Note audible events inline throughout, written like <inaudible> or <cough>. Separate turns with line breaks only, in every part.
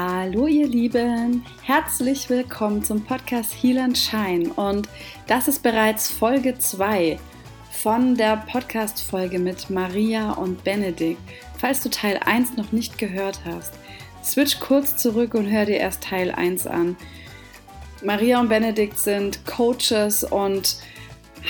Hallo ihr Lieben, herzlich willkommen zum Podcast Heal and Shine und das ist bereits Folge 2 von der Podcast-Folge mit Maria und Benedikt. Falls du Teil 1 noch nicht gehört hast, switch kurz zurück und hör dir erst Teil 1 an. Maria und Benedikt sind Coaches und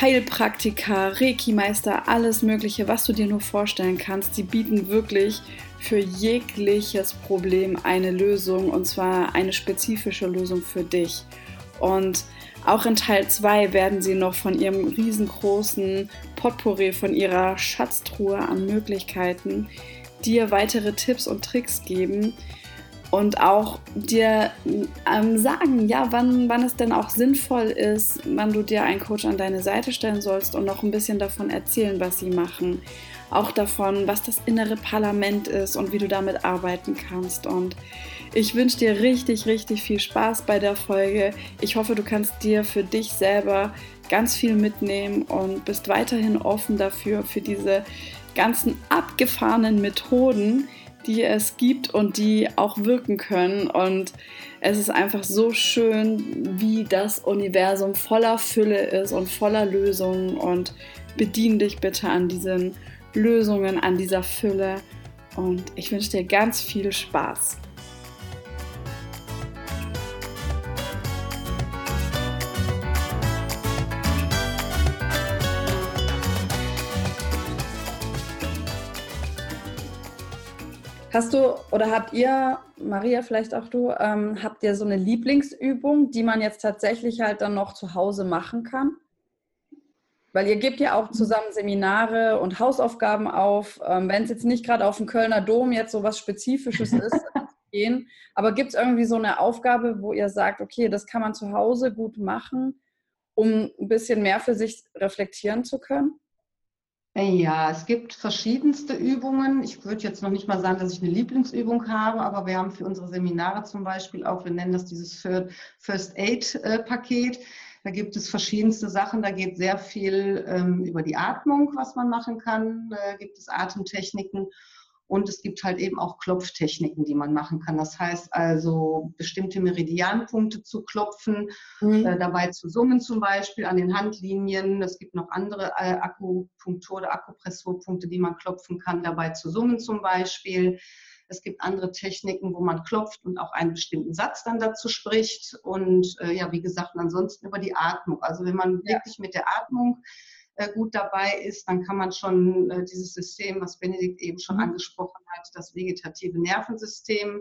Heilpraktiker, Reiki-Meister, alles Mögliche, was du dir nur vorstellen kannst. Die bieten wirklich für jegliches Problem eine Lösung und zwar eine spezifische Lösung für dich. Und auch in Teil 2 werden sie noch von ihrem riesengroßen Potpourri, von ihrer Schatztruhe an Möglichkeiten dir weitere Tipps und Tricks geben und auch dir ähm, sagen, ja, wann, wann es denn auch sinnvoll ist, wann du dir einen Coach an deine Seite stellen sollst und noch ein bisschen davon erzählen, was sie machen auch davon, was das innere Parlament ist und wie du damit arbeiten kannst. Und ich wünsche dir richtig, richtig viel Spaß bei der Folge. Ich hoffe, du kannst dir für dich selber ganz viel mitnehmen und bist weiterhin offen dafür, für diese ganzen abgefahrenen Methoden, die es gibt und die auch wirken können. Und es ist einfach so schön, wie das Universum voller Fülle ist und voller Lösungen. Und bedien dich bitte an diesen Lösungen, an dieser Fülle und ich wünsche dir ganz viel Spaß. Hast du oder habt ihr, Maria, vielleicht auch du, ähm, habt ihr so eine Lieblingsübung, die man jetzt tatsächlich halt dann noch zu Hause machen kann? Weil ihr gebt ja auch zusammen Seminare und Hausaufgaben auf. Ähm, Wenn es jetzt nicht gerade auf dem Kölner Dom jetzt so was Spezifisches <laughs> ist, gehen. Aber gibt es irgendwie so eine Aufgabe, wo ihr sagt, okay, das kann man zu Hause gut machen, um ein bisschen mehr für sich reflektieren zu können?
Ja, es gibt verschiedenste Übungen. Ich würde jetzt noch nicht mal sagen, dass ich eine Lieblingsübung habe, aber wir haben für unsere Seminare zum Beispiel auch, wir nennen das dieses First Aid-Paket. Äh, da gibt es verschiedenste Sachen. Da geht sehr viel ähm, über die Atmung, was man machen kann. Da gibt es Atemtechniken. Und es gibt halt eben auch Klopftechniken, die man machen kann. Das heißt also, bestimmte Meridianpunkte zu klopfen, mhm. äh, dabei zu summen zum Beispiel an den Handlinien. Es gibt noch andere äh, Akupunktur- oder Akupressurpunkte, die man klopfen kann, dabei zu summen zum Beispiel. Es gibt andere Techniken, wo man klopft und auch einen bestimmten Satz dann dazu spricht. Und äh, ja, wie gesagt, ansonsten über die Atmung. Also wenn man ja. wirklich mit der Atmung gut dabei ist, dann kann man schon äh, dieses System, was Benedikt eben schon mhm. angesprochen hat, das vegetative Nervensystem,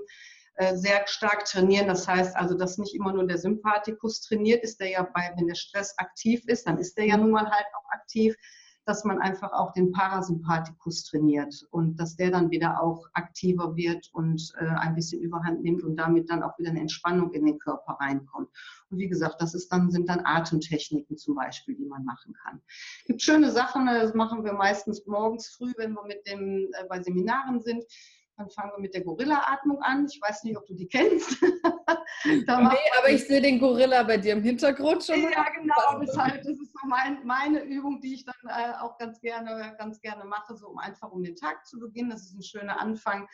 äh, sehr stark trainieren. Das heißt also, dass nicht immer nur der Sympathikus trainiert ist, der ja bei, wenn der Stress aktiv ist, dann ist der ja mhm. nun mal halt auch aktiv, dass man einfach auch den Parasympathikus trainiert und dass der dann wieder auch aktiver wird und äh, ein bisschen Überhand nimmt und damit dann auch wieder eine Entspannung in den Körper reinkommt. Und wie gesagt, das ist dann, sind dann Atemtechniken zum Beispiel, die man machen kann. Es gibt schöne Sachen, das machen wir meistens morgens früh, wenn wir mit dem, äh, bei Seminaren sind dann fangen wir mit der Gorilla-Atmung an. Ich weiß nicht, ob du die kennst. <laughs> <laughs>
nee, aber ich sehe den Gorilla bei dir im Hintergrund schon.
Ja, genau. Das, halt, das ist so mein, meine Übung, die ich dann äh, auch ganz gerne, ganz gerne mache, so um einfach um den Tag zu beginnen. Das ist ein schöner Anfang.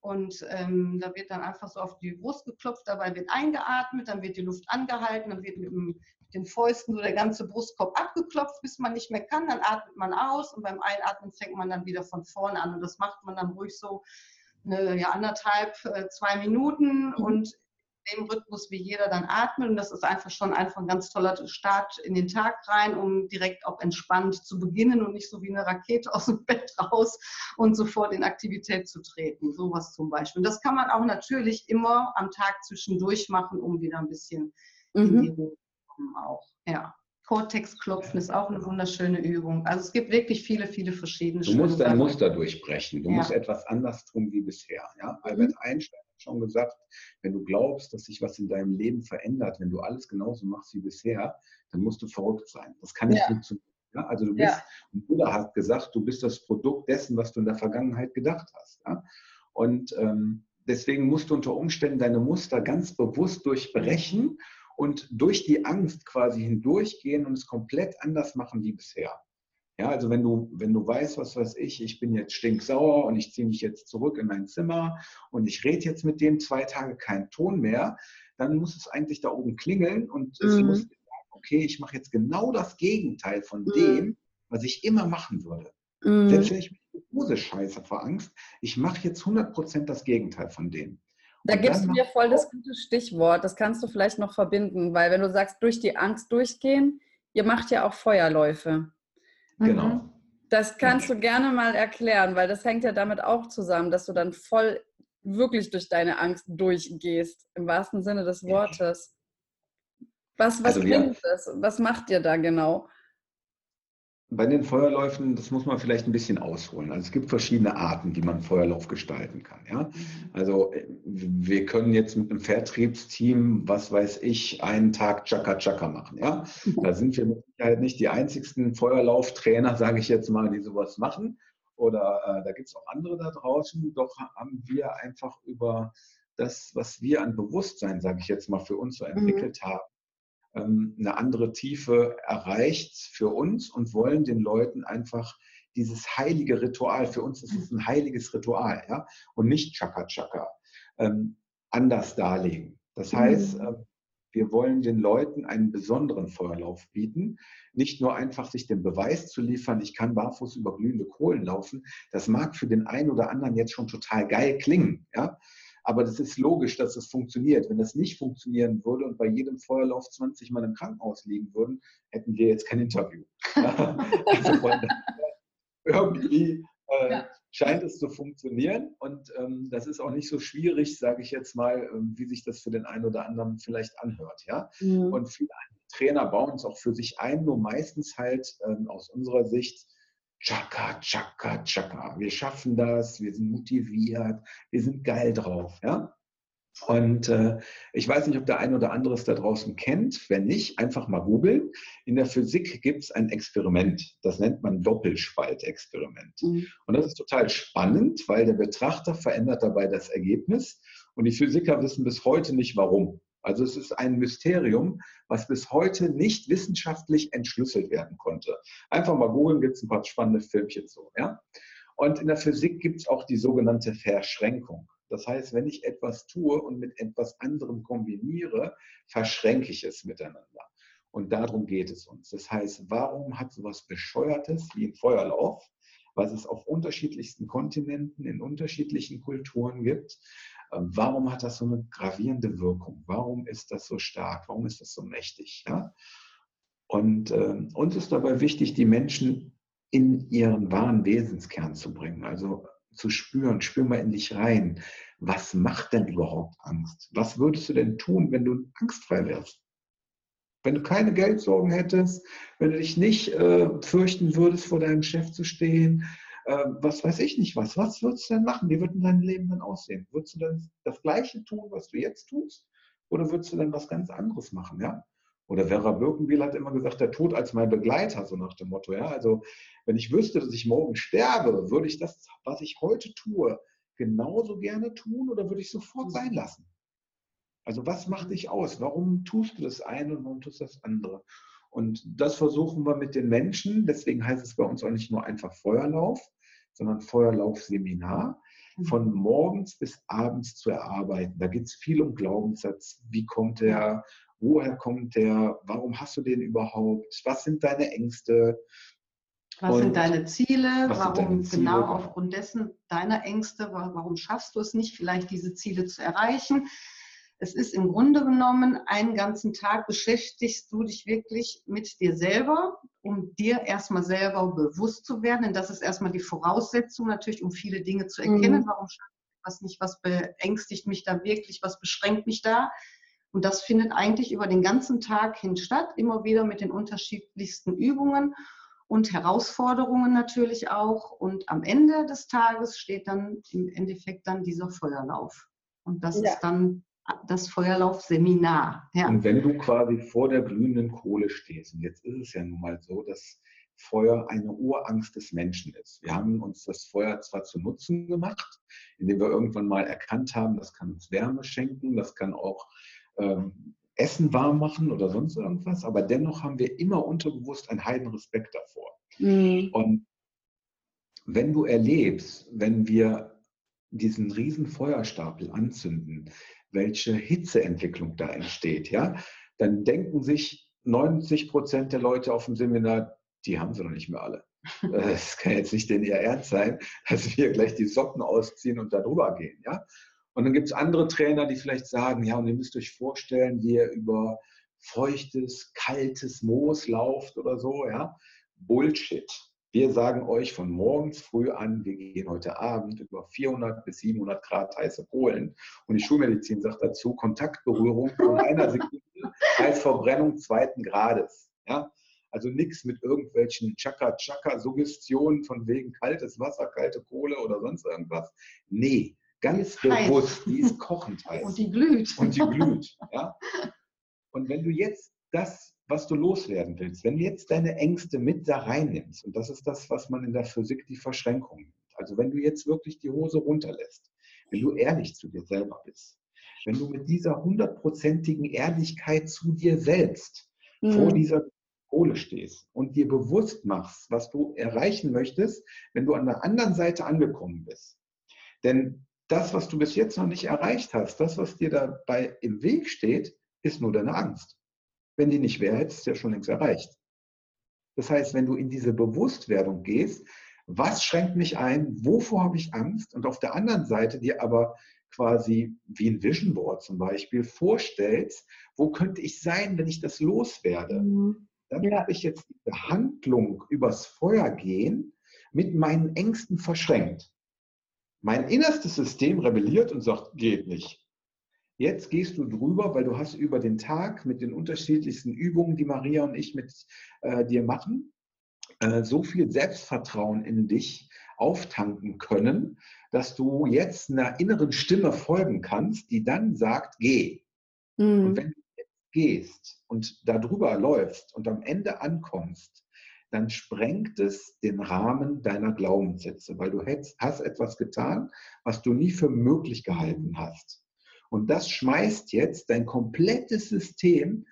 Und ähm, da wird dann einfach so auf die Brust geklopft, dabei wird eingeatmet, dann wird die Luft angehalten, dann wird mit, mit den Fäusten so der ganze Brustkorb abgeklopft, bis man nicht mehr kann. Dann atmet man aus und beim Einatmen fängt man dann wieder von vorne an. Und das macht man dann ruhig so eine, ja, anderthalb, äh, zwei Minuten mhm. und dem Rhythmus, wie jeder dann atmet. Und das ist einfach schon einfach ein ganz toller Start in den Tag rein, um direkt auch entspannt zu beginnen und nicht so wie eine Rakete <laughs> aus dem Bett raus und sofort in Aktivität zu treten. Sowas zum Beispiel. Und das kann man auch natürlich immer am Tag zwischendurch machen, um wieder ein bisschen mhm. in die Ruhe zu kommen auch. Ja. Cortex-Klopfen ist auch eine wunderschöne Übung. Also es gibt wirklich viele, viele verschiedene
Du musst dein Muster durchbrechen. Du ja. musst etwas anders tun wie bisher. Ja? Albert mhm. Einstein schon gesagt, wenn du glaubst, dass sich was in deinem Leben verändert, wenn du alles genauso machst wie bisher, dann musst du verrückt sein. Das kann nicht ja. funktionieren. Ja? Also du bist, ja. Buddha hat gesagt, du bist das Produkt dessen, was du in der Vergangenheit gedacht hast. Ja? Und ähm, deswegen musst du unter Umständen deine Muster ganz bewusst durchbrechen und durch die Angst quasi hindurchgehen und es komplett anders machen wie bisher. Ja, also wenn du, wenn du weißt, was weiß ich, ich bin jetzt stinksauer und ich ziehe mich jetzt zurück in mein Zimmer und ich rede jetzt mit dem zwei Tage keinen Ton mehr, dann muss es eigentlich da oben klingeln und mhm. es muss sagen, okay, ich mache jetzt genau das Gegenteil von mhm. dem, was ich immer machen würde. Mhm. Selbst wenn ich mich Hose scheiße vor Angst, ich mache jetzt 100% das Gegenteil von dem.
Da gibst du mir voll das gute Stichwort. Das kannst du vielleicht noch verbinden, weil wenn du sagst, durch die Angst durchgehen, ihr macht ja auch Feuerläufe.
Genau. Mhm.
Das kannst du gerne mal erklären, weil das hängt ja damit auch zusammen, dass du dann voll wirklich durch deine Angst durchgehst, im wahrsten Sinne des Wortes. Was, was also bringt das? Was macht ihr da genau?
Bei den Feuerläufen, das muss man vielleicht ein bisschen ausholen. Also es gibt verschiedene Arten, wie man Feuerlauf gestalten kann. Ja? Mhm. Also äh, wir können jetzt mit einem Vertriebsteam, was weiß ich, einen Tag Chaka Chaka machen. Ja? Da sind wir mit Sicherheit nicht die einzigsten Feuerlauftrainer, <laughs> sage ich jetzt mal, die sowas machen. Oder äh, da gibt es auch andere da draußen. Doch haben wir einfach über das, was wir an Bewusstsein, sage ich jetzt mal, für uns so mhm. entwickelt mhm. haben, eine andere Tiefe erreicht für uns und wollen den Leuten einfach dieses heilige Ritual, für uns ist es ein heiliges Ritual, ja, und nicht Chaka Chaka, ähm, anders darlegen. Das heißt, äh, wir wollen den Leuten einen besonderen Feuerlauf bieten, nicht nur einfach sich den Beweis zu liefern, ich kann barfuß über glühende Kohlen laufen. Das mag für den einen oder anderen jetzt schon total geil klingen, ja, aber das ist logisch, dass es funktioniert. Wenn das nicht funktionieren würde und bei jedem Feuerlauf 20 Mann im Krankenhaus liegen würden, hätten wir jetzt kein Interview. <laughs> <laughs> also irgendwie äh, ja. scheint es zu funktionieren und ähm, das ist auch nicht so schwierig, sage ich jetzt mal, ähm, wie sich das für den einen oder anderen vielleicht anhört. Ja? Mhm. Und viele Trainer bauen es auch für sich ein, nur meistens halt ähm, aus unserer Sicht Chaka, Chaka, Chaka. Wir schaffen das, wir sind motiviert, wir sind geil drauf. Ja? Und äh, ich weiß nicht, ob der ein oder andere es da draußen kennt. Wenn nicht, einfach mal googeln. In der Physik gibt es ein Experiment. Das nennt man Doppelspaltexperiment. Mhm. Und das ist total spannend, weil der Betrachter verändert dabei das Ergebnis. Und die Physiker wissen bis heute nicht, warum. Also es ist ein Mysterium, was bis heute nicht wissenschaftlich entschlüsselt werden konnte. Einfach mal googeln, gibt es ein paar spannende Filmchen so. Ja? Und in der Physik gibt es auch die sogenannte Verschränkung. Das heißt, wenn ich etwas tue und mit etwas anderem kombiniere, verschränke ich es miteinander. Und darum geht es uns. Das heißt, warum hat sowas Bescheuertes wie ein Feuerlauf, was es auf unterschiedlichsten Kontinenten, in unterschiedlichen Kulturen gibt, warum hat das so eine gravierende Wirkung? Warum ist das so stark? Warum ist das so mächtig? Ja? Und äh, uns ist dabei wichtig, die Menschen in ihren wahren Wesenskern zu bringen. Also zu spüren, spür mal in dich rein. Was macht denn überhaupt Angst? Was würdest du denn tun, wenn du angstfrei wärst? Wenn du keine Geldsorgen hättest, wenn du dich nicht äh, fürchten würdest, vor deinem Chef zu stehen, äh, was weiß ich nicht was. Was würdest du denn machen? Wie wird denn dein Leben dann aussehen? Würdest du dann das Gleiche tun, was du jetzt tust? Oder würdest du dann was ganz anderes machen? Ja? Oder Vera Birkenbiel hat immer gesagt, der Tod als mein Begleiter, so nach dem Motto. Ja? Also, wenn ich wüsste, dass ich morgen sterbe, würde ich das, was ich heute tue, genauso gerne tun oder würde ich sofort sein lassen? Also, was macht dich aus? Warum tust du das eine und warum tust du das andere? Und das versuchen wir mit den Menschen. Deswegen heißt es bei uns auch nicht nur einfach Feuerlauf, sondern Feuerlaufseminar mhm. von morgens bis abends zu erarbeiten. Da geht es viel um Glaubenssatz. Wie kommt der? Woher kommt der? Warum hast du den überhaupt? Was sind deine Ängste?
Was Und sind deine Ziele? Warum deine Ziele? genau aufgrund dessen deiner Ängste? Warum schaffst du es nicht, vielleicht diese Ziele zu erreichen? Es ist im Grunde genommen, einen ganzen Tag beschäftigst du dich wirklich mit dir selber, um dir erstmal selber bewusst zu werden. Denn das ist erstmal die Voraussetzung natürlich, um viele Dinge zu erkennen. Mhm. Warum schaffe ich was nicht? Was beängstigt mich da wirklich? Was beschränkt mich da? Und das findet eigentlich über den ganzen Tag hin statt, immer wieder mit den unterschiedlichsten Übungen und Herausforderungen natürlich auch. Und am Ende des Tages steht dann im Endeffekt dann dieser Feuerlauf. Und das ja. ist dann das Feuerlaufseminar.
Ja. Und wenn du quasi vor der glühenden Kohle stehst, und jetzt ist es ja nun mal so, dass Feuer eine Urangst des Menschen ist. Wir haben uns das Feuer zwar zu Nutzen gemacht, indem wir irgendwann mal erkannt haben, das kann uns Wärme schenken, das kann auch ähm, Essen warm machen oder sonst irgendwas, aber dennoch haben wir immer unterbewusst einen heiden Respekt davor. Mhm. Und wenn du erlebst, wenn wir diesen riesen Feuerstapel anzünden, welche Hitzeentwicklung da entsteht, ja, dann denken sich 90 Prozent der Leute auf dem Seminar, die haben sie noch nicht mehr alle. <laughs> Es kann jetzt nicht denn ihr Ernst sein, dass wir gleich die Socken ausziehen und da drüber gehen, ja. Und dann gibt es andere Trainer, die vielleicht sagen, ja, und ihr müsst euch vorstellen, wie ihr über feuchtes, kaltes Moos lauft oder so, ja. Bullshit. Wir sagen euch von morgens früh an, wir gehen heute Abend über 400 bis 700 Grad heiße Kohlen. Und die Schulmedizin sagt dazu, Kontaktberührung von einer <laughs> Sekunde heißt Verbrennung zweiten Grades. Ja? Also nichts mit irgendwelchen Chaka-Chaka-Suggestionen von wegen kaltes Wasser, kalte Kohle oder sonst irgendwas. Nee, ganz bewusst, die ist kochend <laughs> heiß.
Und die glüht.
Und die glüht. <laughs> Ja? Und wenn du jetzt das was du loswerden willst. Wenn du jetzt deine Ängste mit da reinnimmst, und das ist das, was man in der Physik die Verschränkung nennt. Also wenn du jetzt wirklich die Hose runterlässt, wenn du ehrlich zu dir selber bist, wenn du mit dieser hundertprozentigen Ehrlichkeit zu dir selbst mhm. vor dieser Kohle stehst und dir bewusst machst, was du erreichen möchtest, wenn du an der anderen Seite angekommen bist. Denn das, was du bis jetzt noch nicht erreicht hast, das, was dir dabei im Weg steht, ist nur deine Angst. Wenn die nicht wäre, hättest du ja schon längst erreicht. Das heißt, wenn du in diese Bewusstwerdung gehst, was schränkt mich ein, wovor habe ich Angst und auf der anderen Seite dir aber quasi wie ein Vision Board zum Beispiel vorstellst, wo könnte ich sein, wenn ich das loswerde, mhm. dann ja. habe ich jetzt die Handlung übers Feuer gehen mit meinen Ängsten verschränkt. Mein innerstes System rebelliert und sagt, geht nicht. Jetzt gehst du drüber, weil du hast über den Tag mit den unterschiedlichsten Übungen, die Maria und ich mit äh, dir machen, äh, so viel Selbstvertrauen in dich auftanken können, dass du jetzt einer inneren Stimme folgen kannst, die dann sagt, geh. Mhm. Und wenn du jetzt gehst und darüber läufst und am Ende ankommst, dann sprengt es den Rahmen deiner Glaubenssätze, weil du hast etwas getan, was du nie für möglich gehalten hast. Und das schmeißt jetzt dein komplettes System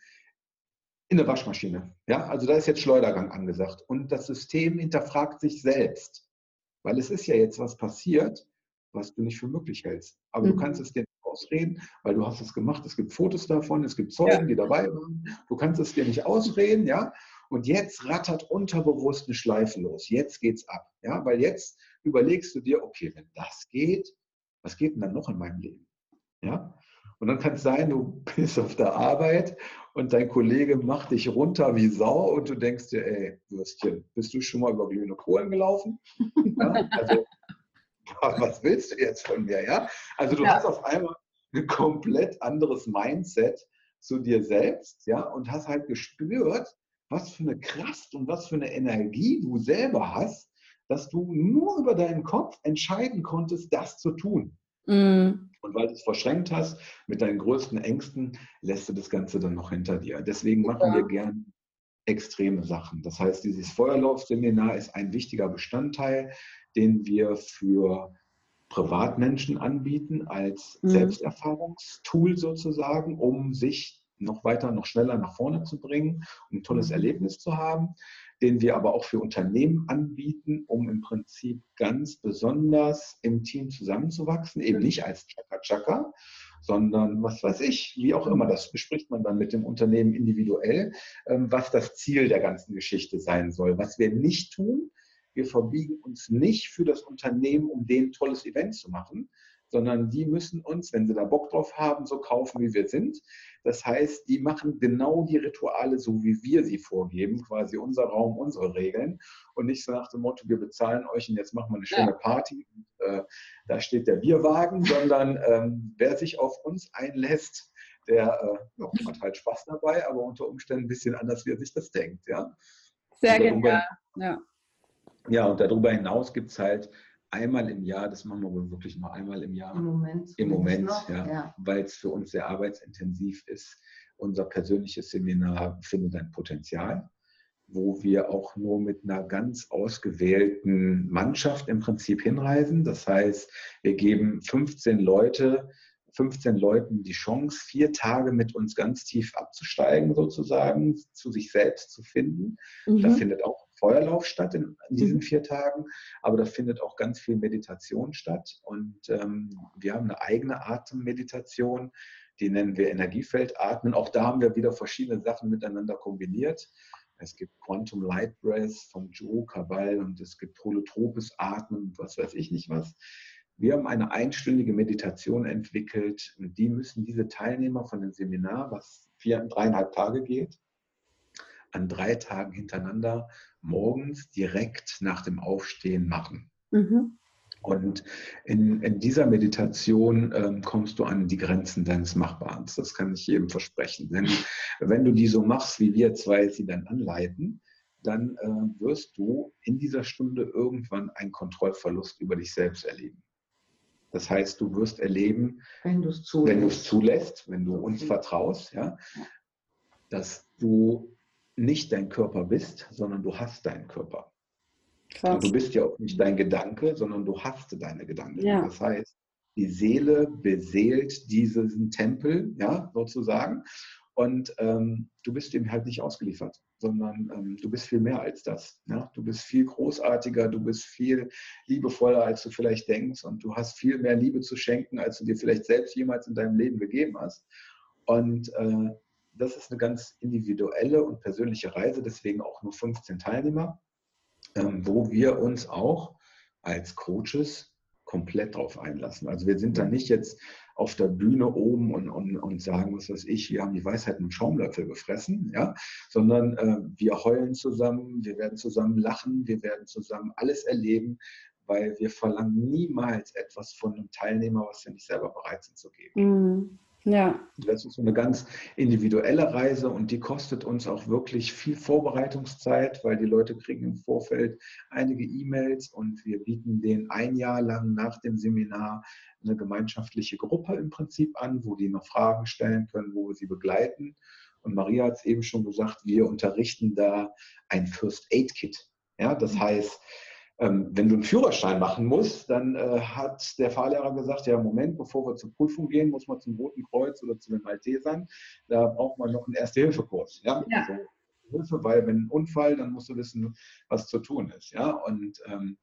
in eine Waschmaschine. Ja, also da ist jetzt Schleudergang angesagt. Und das System hinterfragt sich selbst. Weil es ist ja jetzt was passiert, was du nicht für möglich hältst. Aber mhm. du kannst es dir nicht ausreden, weil du hast es gemacht. Es gibt Fotos davon, es gibt Zeugen, ja. die dabei waren. Du kannst es dir nicht ausreden, ja. Und jetzt rattert unterbewusst eine Schleife los. Jetzt geht's ab, ja. Weil jetzt überlegst du dir, okay, wenn das geht, was geht denn dann noch in meinem Leben? Ja? Und dann kann es sein, du <laughs> bist auf der Arbeit und dein Kollege macht dich runter wie Sau und du denkst dir, ey, Würstchen, bist du schon mal über glühende Kohlen gelaufen? Ja? Also, <laughs> was willst du jetzt von mir? Ja? Also du ja. hast auf einmal ein komplett anderes Mindset zu dir selbst, ja, und hast halt gespürt, was für eine Kraft und was für eine Energie du selber hast, dass du nur über deinen Kopf entscheiden konntest, das zu tun. Mhm. Und weil du es verschränkt hast mit deinen größten Ängsten, lässt du das Ganze dann noch hinter dir. Deswegen machen ja. wir gern extreme Sachen. Das heißt, dieses Feuerlaufseminar ist ein wichtiger Bestandteil, den wir für Privatmenschen anbieten als mhm. Selbsterfahrungstool sozusagen, um sich noch weiter, noch schneller nach vorne zu bringen, um ein tolles mhm. Erlebnis zu haben den wir aber auch für Unternehmen anbieten, um im Prinzip ganz besonders im Team zusammenzuwachsen, eben nicht als Chaka-Chaka, sondern was weiß ich, wie auch immer, das bespricht man dann mit dem Unternehmen individuell, ähm, was das Ziel der ganzen Geschichte sein soll. Was wir nicht tun, wir verbiegen uns nicht für das Unternehmen, um denen ein tolles Event zu machen, sondern die müssen uns, wenn sie da Bock drauf haben, so kaufen, wie wir sind. Das heißt, die machen genau die Rituale so, wie wir sie vorgeben, quasi unser Raum, unsere Regeln und nicht so nach dem Motto, wir bezahlen euch und jetzt machen wir eine schöne Party. Und, äh, da steht der Bierwagen, sondern ähm, wer sich auf uns einlässt, der äh, ja, hat halt Spaß dabei, aber unter Umständen ein bisschen anders, wie er sich das denkt. Ja?
Sehr genial. Ja.
ja, und darüber hinaus gibt es halt einmal im Jahr, das machen wir wohl wirklich nur einmal im Jahr.
Im Moment.
Im Moment, noch, ja, ja. weil es für uns sehr arbeitsintensiv ist. Unser persönliches Seminar findet ein Potenzial, wo wir auch nur mit einer ganz ausgewählten Mannschaft im Prinzip hinreisen. Das heißt, wir geben 15 Leute 15 Leuten die Chance, vier Tage mit uns ganz tief abzusteigen, sozusagen, zu sich selbst zu finden. Mhm. Da findet auch Feuerlauf statt in, diesen mhm. vier Tagen, aber da findet auch ganz viel Meditation statt. Und ähm, wir haben eine eigene Atemmeditation, die nennen wir Energiefeldatmen. Auch da haben wir wieder verschiedene Sachen miteinander kombiniert. Es gibt Quantum Light Breath von Joe Cabal und es gibt holotropes Atmen und was weiß ich nicht was. Wir haben eine einstündige Meditation entwickelt. Die müssen diese Teilnehmer von dem Seminar, was vier, dreieinhalb Tage geht, an drei Tagen hintereinander morgens direkt nach dem Aufstehen machen. Mhm. Und in, in, dieser Meditation ähm, kommst du an die Grenzen deines Machbaren. Das kann ich jedem versprechen. Denn wenn du die so machst, wie wir zwei sie dann anleiten, dann äh, wirst du in dieser Stunde irgendwann einen Kontrollverlust über dich selbst erleben. Das heißt, du wirst erleben, wenn du es zulässt, zulässt, wenn du uns vertraust, ja, dass du nicht dein Körper bist, sondern du hast deinen Körper. Und du bist ja auch nicht dein Gedanke, sondern du hast deine Gedanken. Ja. Das heißt, die Seele beseelt diesen Tempel, ja, sozusagen. Und ähm, du bist ihm halt nicht ausgeliefert, sondern ähm, du bist viel mehr als das. Ja? Du bist viel großartiger, du bist viel liebevoller, als du vielleicht denkst und du hast viel mehr Liebe zu schenken, als du dir vielleicht selbst jemals in deinem Leben gegeben hast. Und äh, das ist eine ganz individuelle und persönliche Reise, deswegen auch nur 15 Teilnehmer, ähm, wo wir uns auch als Coaches komplett drauf einlassen. Also wir sind da nicht jetzt auf der Bühne oben und, und, und sagen, was weiß ich, wir haben die Weisheit mit Schaumlöffel gefressen, ja, sondern äh, wir heulen zusammen, wir werden zusammen lachen, wir werden zusammen alles erleben, weil wir verlangen niemals etwas von einem Teilnehmer, was wir nicht selber bereit sind zu geben. Mhm. Ja. Das ist eine ganz individuelle Reise und die kostet uns auch wirklich viel Vorbereitungszeit, weil die Leute kriegen im Vorfeld einige E-Mails und wir bieten denen ein Jahr lang nach dem Seminar eine gemeinschaftliche Gruppe im Prinzip an, wo die noch Fragen stellen können, wo wir sie begleiten. Und Maria hat es eben schon gesagt, wir unterrichten da ein First Aid Kit. Ja, das mhm. heißt, wenn du einen Führerschein machen musst, dann äh, hat der Fahrlehrer gesagt, ja, Moment, bevor wir zur Prüfung gehen, muss man zum Roten Kreuz oder zu den Maltesern. Da braucht man noch einen Erste-Hilfe-Kurs. Ja? ja. Also, Hilfe, weil wenn ein Unfall, dann musst du wissen, was zu tun ist. Ja? Und ähm,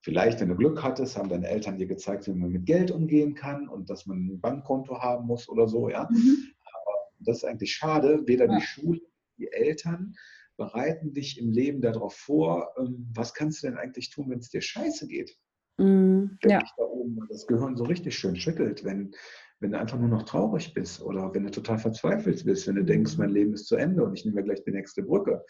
vielleicht, wenn du Glück hattest, haben deine Eltern dir gezeigt, wie man mit Geld umgehen kann und dass man ein Bankkonto haben muss oder so. Ja? Mhm. Aber das ist eigentlich schade. Weder ja. die Schule, die Eltern, bereiten dich im Leben darauf vor, ähm, was kannst du denn eigentlich tun, wenn es dir scheiße geht. Mm, wenn ja. dich da oben das Gehirn so richtig schön schüttelt, wenn, wenn du einfach nur noch traurig bist oder wenn du total verzweifelt bist, wenn du denkst, mein Leben ist zu Ende und ich nehme mir gleich die nächste Brücke.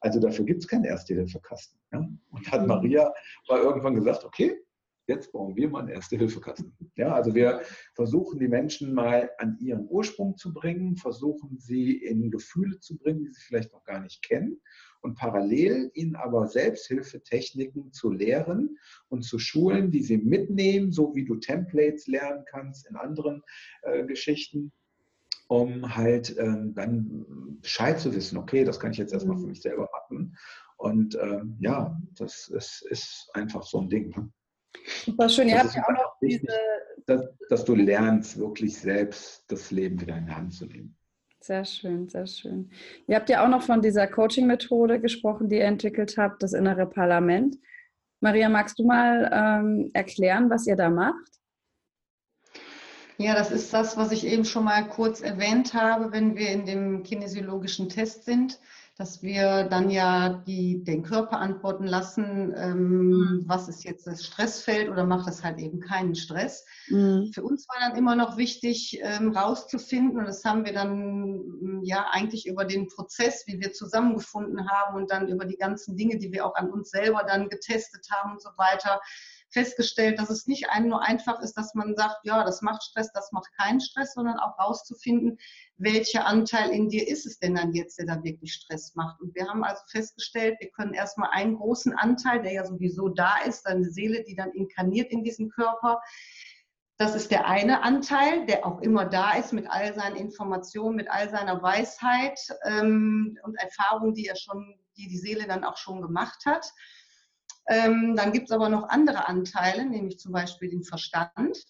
Also dafür gibt es keinen Erste-Hilfe-Kasten. Ja? Und hat mm. Maria mal irgendwann gesagt, okay, jetzt brauchen wir mal einen Erste-Hilfe-Kasten. Ja, also wir versuchen die Menschen mal an ihren Ursprung zu bringen, versuchen sie in Gefühle zu bringen, die sie vielleicht noch gar nicht kennen und parallel ihnen aber Selbsthilfetechniken zu lehren und zu schulen, die sie mitnehmen, so wie du Templates lernen kannst in anderen äh, Geschichten um halt ähm, dann Bescheid zu wissen, okay, das kann ich jetzt erstmal für mhm. mich selber machen. Und ähm, ja, das ist, ist, einfach so ein Ding. Ne?
Super schön. Ihr habt ja auch noch
wichtig, diese. Dass, dass, du lernst, wirklich selbst das Leben wieder in die Hand zu nehmen.
Sehr schön, sehr schön. Ihr habt ja auch noch von dieser Coaching-Methode gesprochen, die ihr entwickelt habt, das innere Parlament. Maria, magst du mal ähm, erklären, was ihr da macht?
Ja, das ist das, was ich eben schon mal kurz erwähnt habe, wenn wir in dem kinesiologischen Test sind dass wir dann ja die, den Körper antworten lassen, ähm, mhm. was ist jetzt das Stressfeld oder macht das halt eben keinen Stress. Mhm. Für uns war dann immer noch wichtig, ähm, rauszufinden, und das haben wir dann mm, ja eigentlich über den Prozess, wie wir zusammengefunden haben und dann über die ganzen Dinge, die wir auch an uns selber dann getestet haben und so weiter, festgestellt, dass es nicht nur einfach ist, dass man sagt, ja, das macht Stress, das macht keinen Stress, sondern auch rauszufinden, welcher Anteil in dir ist es denn dann jetzt, der da wirklich Stress macht. Und wir haben also festgestellt, wir können erstmal einen großen Anteil, der ja sowieso da ist, deine Seele, die dann inkarniert in diesem Körper, das ist der eine Anteil, der auch immer da ist mit all seinen Informationen, mit all seiner Weisheit ähm, und Erfahrungen, die er schon, die die Seele dann auch schon gemacht hat. Ähm, dann gibt es aber noch andere Anteile, nämlich zum Beispiel den Verstand.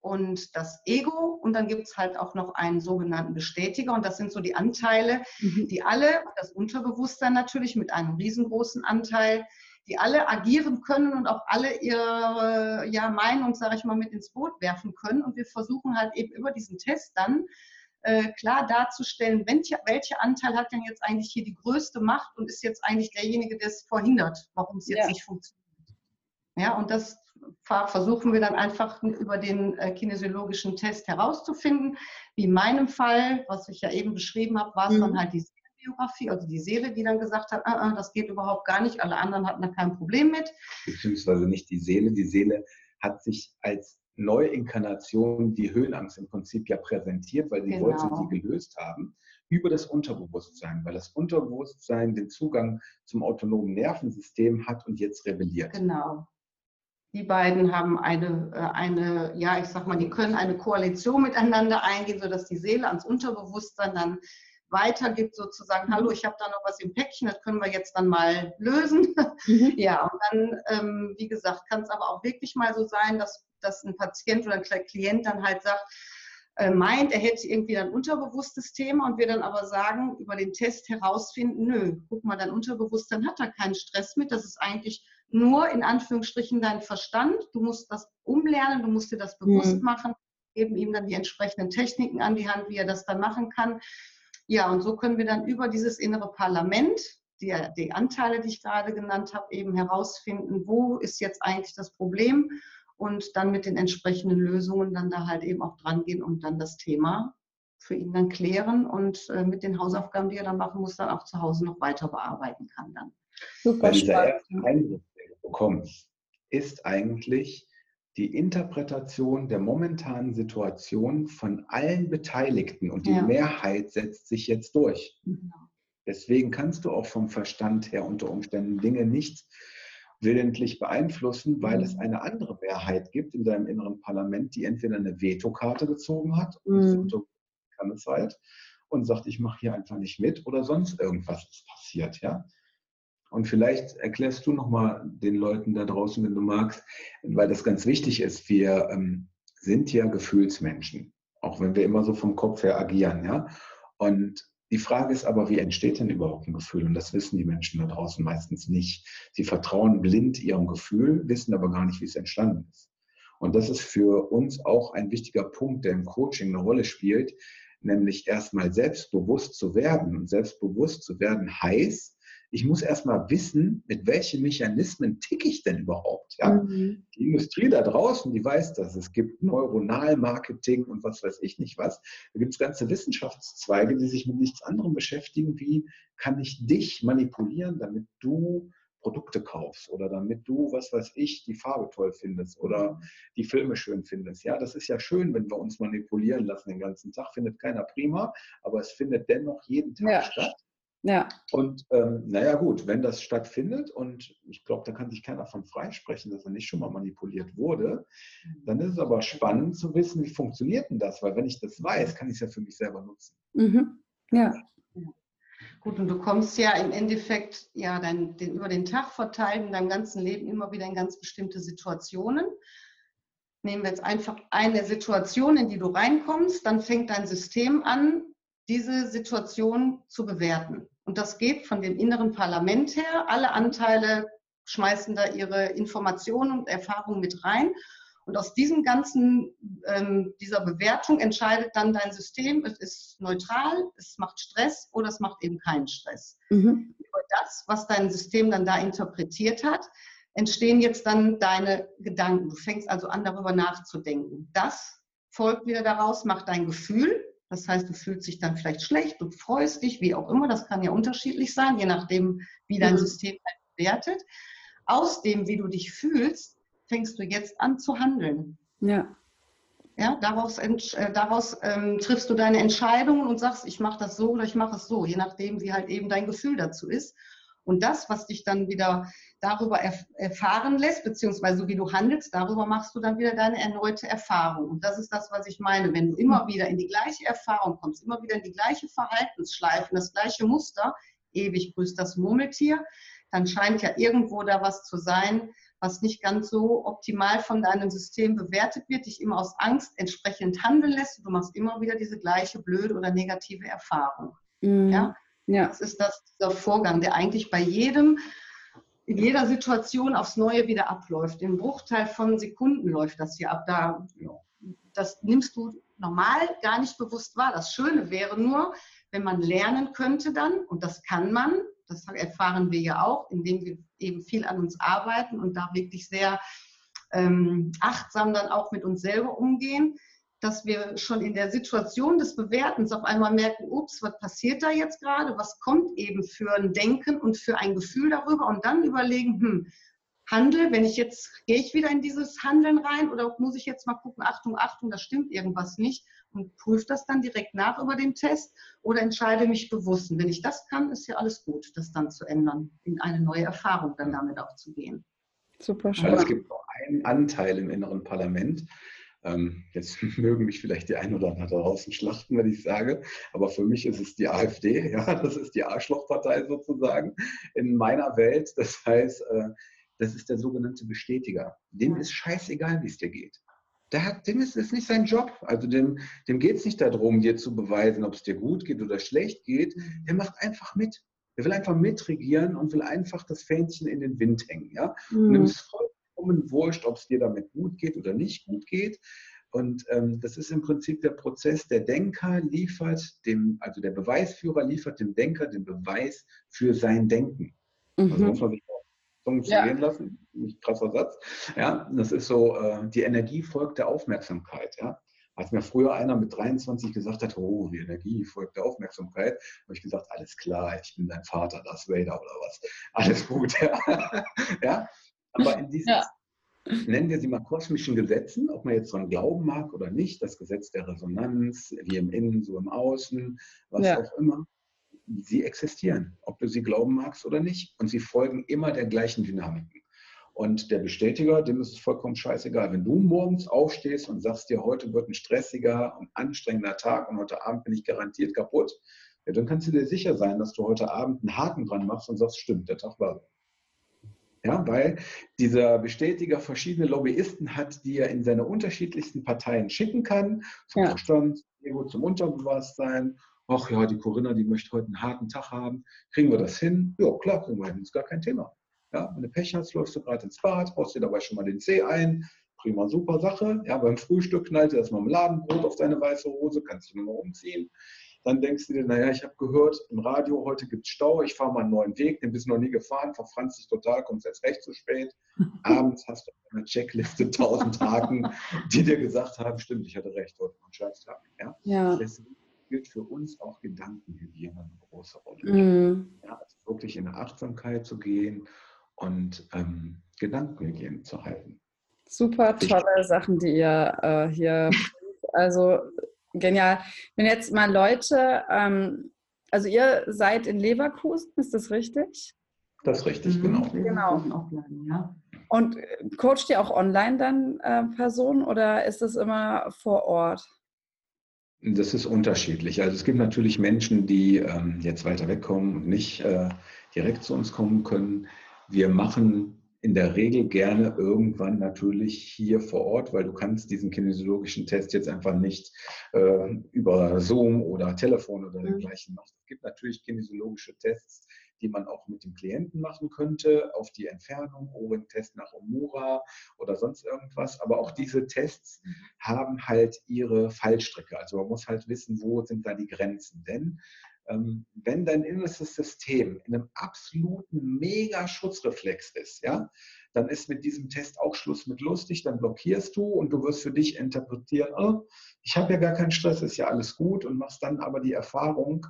und das Ego und dann gibt es halt auch noch einen sogenannten Bestätiger und das sind so die Anteile, mhm. die alle, das Unterbewusstsein natürlich mit einem riesengroßen Anteil, die alle agieren können und auch alle ihre ja, Meinung, sage ich mal, mit ins Boot werfen können und wir versuchen halt eben über diesen Test dann klar darzustellen, welcher welche Anteil hat denn jetzt eigentlich hier die größte Macht und ist jetzt eigentlich derjenige, der es verhindert, warum es jetzt ja. nicht funktioniert. Ja, und das versuchen wir dann einfach über den äh, kinesiologischen Test herauszufinden. Wie in meinem Fall, was ich ja eben beschrieben habe, war es mhm. dann halt die Seelenbiografie, also die Seele, die dann gesagt hat, ah, ah, das geht überhaupt gar nicht, alle anderen hatten da kein Problem mit.
Beziehungsweise nicht die Seele, die Seele hat sich als Neuinkarnation die Höhenangst im Prinzip ja präsentiert, weil sie genau. wollte sie gelöst haben über das Unterbewusstsein, weil das Unterbewusstsein den Zugang zum autonomen Nervensystem hat und jetzt rebelliert.
Genau. Die beiden haben eine, äh, eine, ja, ich sag mal, die können eine Koalition miteinander eingehen, sodass die Seele ans Unterbewusstsein dann weitergibt, sozusagen, hallo, ich habe da noch was im Päckchen, das können wir jetzt dann mal lösen. Mhm. <laughs> Ja, und dann, ähm, wie gesagt, kann es aber auch wirklich mal so sein, dass, dass ein Patient oder ein Klient dann halt sagt, äh, meint, er hätte irgendwie ein unterbewusstes Thema und wir dann aber sagen, über den Test herausfinden, nö, guck mal, dein Unterbewusstsein hat da keinen Stress mit, das ist eigentlich nur in Anführungsstrichen dein Verstand. Du musst das umlernen, du musst dir das bewusst mhm. machen, geben ihm dann die entsprechenden Techniken an die Hand, wie er das dann machen kann. Ja, und so können wir dann über dieses innere Parlament, die, die Anteile, die ich gerade genannt habe, eben herausfinden, wo ist jetzt eigentlich das Problem und dann mit den entsprechenden Lösungen dann da halt eben auch dran gehen und dann das Thema für ihn dann klären und äh, mit den Hausaufgaben, die er dann machen muss, dann auch zu Hause noch weiter bearbeiten kann dann.
Super spannend bekommst, ist eigentlich die Interpretation der momentanen Situation von allen Beteiligten und die ja. Mehrheit setzt sich jetzt durch. Genau. Deswegen kannst du auch vom Verstand her unter Umständen Dinge nicht willentlich beeinflussen, weil mhm. es eine andere Mehrheit gibt in deinem inneren Parlament, die entweder eine Vetokarte gezogen hat, mhm. kann es halt, und sagt, ich mache hier einfach nicht mit oder sonst irgendwas ist passiert, ja. Und vielleicht erklärst du nochmal den Leuten da draußen, wenn du magst, weil das ganz wichtig ist. Wir ähm, sind ja Gefühlsmenschen, auch wenn wir immer so vom Kopf her agieren. Ja? Und die Frage ist aber, wie entsteht denn überhaupt ein Gefühl? Und das wissen die Menschen da draußen meistens nicht. Sie vertrauen blind ihrem Gefühl, wissen aber gar nicht, wie es entstanden ist. Und das ist für uns auch ein wichtiger Punkt, der im Coaching eine Rolle spielt, nämlich erstmal selbstbewusst zu werden. Und selbstbewusst zu werden heißt, ich muss erstmal wissen, mit welchen Mechanismen ticke ich denn überhaupt. Ja? Mhm. Die Industrie da draußen, die weiß das. Es gibt Neuronalmarketing und was weiß ich nicht was. Da gibt es ganze Wissenschaftszweige, die sich mit nichts anderem beschäftigen, wie kann ich dich manipulieren, damit du Produkte kaufst oder damit du, was weiß ich, die Farbe toll findest oder die Filme schön findest. Ja, das ist ja schön, wenn wir uns manipulieren lassen den ganzen Tag. Findet keiner prima, aber es findet dennoch jeden Tag ja. statt. Ja. Und ähm, naja gut, wenn das stattfindet und ich glaube, da kann sich keiner von freisprechen, dass er nicht schon mal manipuliert wurde, dann ist es aber spannend zu wissen, wie funktioniert denn das? Weil wenn ich das weiß, kann ich es ja für mich selber nutzen.
Mhm. Ja. Gut, und du kommst ja im Endeffekt ja dein, den, über den Tag verteilt in deinem ganzen Leben immer wieder in ganz bestimmte Situationen. Nehmen wir jetzt einfach eine Situation, in die du reinkommst, dann fängt dein System an, diese Situation zu bewerten. Und das geht von dem inneren Parlament her. Alle Anteile schmeißen da ihre Informationen und Erfahrungen mit rein. Und aus diesem ganzen, ähm, dieser Bewertung entscheidet dann dein System, es ist neutral, es macht Stress oder es macht eben keinen Stress. Mhm. Über das, was dein System dann da interpretiert hat, entstehen jetzt dann deine Gedanken. Du fängst also an, darüber nachzudenken. Das folgt wieder daraus, macht dein Gefühl das heißt, du fühlst dich dann vielleicht schlecht, du freust dich, wie auch immer. Das kann ja unterschiedlich sein, je nachdem, wie dein mhm. System halt bewertet. Aus dem, wie du dich fühlst, fängst du jetzt an zu handeln. Ja. Ja, daraus, äh, daraus ähm, triffst du deine Entscheidungen und sagst, ich mache das so oder ich mache es so, je nachdem, wie halt eben dein Gefühl dazu ist. Und das, was dich dann wieder darüber erf erfahren lässt, beziehungsweise wie du handelst, darüber machst du dann wieder deine erneute Erfahrung. Und das ist das, was ich meine. Wenn du immer wieder in die gleiche Erfahrung kommst, immer wieder in die gleiche Verhaltensschleife, das gleiche Muster, ewig grüßt das Murmeltier, dann scheint ja irgendwo da was zu sein, was nicht ganz so optimal von deinem System bewertet wird, dich immer aus Angst entsprechend handeln lässt. Du machst immer wieder diese gleiche blöde oder negative Erfahrung. Mhm. Ja? Ja? Das ist das, dieser Vorgang, der eigentlich bei jedem in jeder Situation aufs Neue wieder abläuft. Im Bruchteil von Sekunden läuft das hier ab. Da, das nimmst du normal gar nicht bewusst wahr. Das Schöne wäre nur, wenn man lernen könnte dann, und das kann man, das erfahren wir ja auch, indem wir eben viel an uns arbeiten und da wirklich sehr ähm, achtsam dann auch mit uns selber umgehen, dass wir schon in der Situation des Bewertens auf einmal merken, ups, was passiert da jetzt gerade, was kommt eben für ein Denken und für ein Gefühl darüber und dann überlegen, hm, handle, wenn ich jetzt, gehe ich wieder in dieses Handeln rein oder muss ich jetzt mal gucken, Achtung, Achtung, da stimmt irgendwas nicht und prüfe das dann direkt nach über den Test oder entscheide mich bewusst. Und wenn ich das kann, ist ja alles gut, das dann zu ändern, in eine neue Erfahrung dann damit auch zu gehen.
Super schön. Also es gibt noch einen Anteil im inneren Parlament, ähm, jetzt <laughs> mögen mich vielleicht die ein oder andere draußen schlachten, wenn ich sage, aber für mich ist es die AfD, <laughs> ja, das ist die Arschlochpartei sozusagen in meiner Welt. Das heißt, äh, das ist der sogenannte Bestätiger. Dem ist scheißegal, wie es dir geht. Der hat, dem ist es nicht sein Job. Also dem, dem geht es nicht darum, dir zu beweisen, ob es dir gut geht oder schlecht geht. Mhm. Der macht einfach mit. Der will einfach mitregieren und will einfach das Fähnchen in den Wind hängen. Ja? Mhm. Und ihm ist vollkommen wurscht, ob es dir damit gut geht oder nicht gut geht. Und ähm, das ist im Prinzip der Prozess, der Denker liefert dem, also der Beweisführer liefert dem Denker den Beweis für sein Denken. Also mhm. Also muss man sich Zunge ja. gehen lassen. Nicht krasser Satz. Ja, das ist so, äh, die Energie folgt der Aufmerksamkeit. Ja. Als mir früher einer mit 23 gesagt hat, oh, die Energie folgt der Aufmerksamkeit, habe ich gesagt, alles klar, ich bin dein Vater, das Vader oder was. Alles gut. <laughs> Ja. ja? Aber in diesen, ja. Nennen wir sie mal kosmischen Gesetzen, ob man jetzt dran glauben mag oder nicht, das Gesetz der Resonanz, wie im Innen, so im Außen, was ja. auch immer sie existieren, ob du sie glauben magst oder nicht. Und sie folgen immer der gleichen Dynamiken. Und der Bestätiger, dem ist es vollkommen scheißegal. Wenn du morgens aufstehst und sagst dir, heute wird ein stressiger und anstrengender Tag und heute Abend bin ich garantiert kaputt, ja, dann kannst du dir sicher sein, dass du heute Abend einen Haken dran machst und sagst, stimmt, der Tag war. Ja, weil dieser Bestätiger verschiedene Lobbyisten hat, die er in seine unterschiedlichsten Parteien schicken kann, zum ja. Verstand, zum Unterbewusstsein ach ja, die Corinna, die möchte heute einen harten Tag haben. Kriegen wir das hin? Ja, klar, kriegen wir hin. Ist gar kein Thema. Ja, wenn du Pech hast, läufst du gerade ins Bad, haust dir dabei schon mal den Zeh ein. Prima, super Sache. Ja, beim Frühstück knallt dir das Marmeladenbrot auf deine weiße Hose, kannst du nur mal umziehen. Dann denkst du dir, naja, ich habe gehört, im Radio heute gibt es Stau, ich fahre mal einen neuen Weg, den bist du noch nie gefahren, verfranst dich total, kommst jetzt recht zu spät. <laughs> Abends hast du eine Checkliste, tausend Haken, die dir gesagt haben, stimmt, ich hatte recht, heute ein Scheißtag. Ja? ja. Deswegen spielt für uns auch Gedankenhygiene eine große Rolle. Mhm. Ja, also wirklich in Achtsamkeit zu gehen und ähm, Gedankenhygiene zu halten.
Super tolle Sachen, die ihr äh, hier, also genial. Wenn jetzt mal Leute, ähm, also ihr seid in Leverkusen, ist das richtig?
Das ist richtig, genau.
Genau. Ja. Und coacht ihr auch online dann äh, Personen oder ist das immer vor Ort?
Das ist unterschiedlich. Also es gibt natürlich Menschen, die ähm, jetzt weiter wegkommen und nicht äh, direkt zu uns kommen können. Wir machen in der Regel gerne irgendwann natürlich hier vor Ort, weil du kannst diesen kinesiologischen Test jetzt einfach nicht äh, über Zoom oder Telefon oder mhm. dergleichen machen. Es gibt natürlich kinesiologische Tests, die man auch mit dem Klienten machen könnte, auf die Entfernung, Ohren-Test nach Omura oder sonst irgendwas. Aber auch diese Tests mhm. haben halt ihre Fallstricke. Also man muss halt wissen, wo sind da die Grenzen. Denn wenn dein inneres System in einem absoluten Mega-Schutzreflex ist, ja, dann ist mit diesem Test auch Schluss mit lustig, dann blockierst du und du wirst für dich interpretieren, oh, ich habe ja gar keinen Stress, ist ja alles gut und machst dann aber die Erfahrung,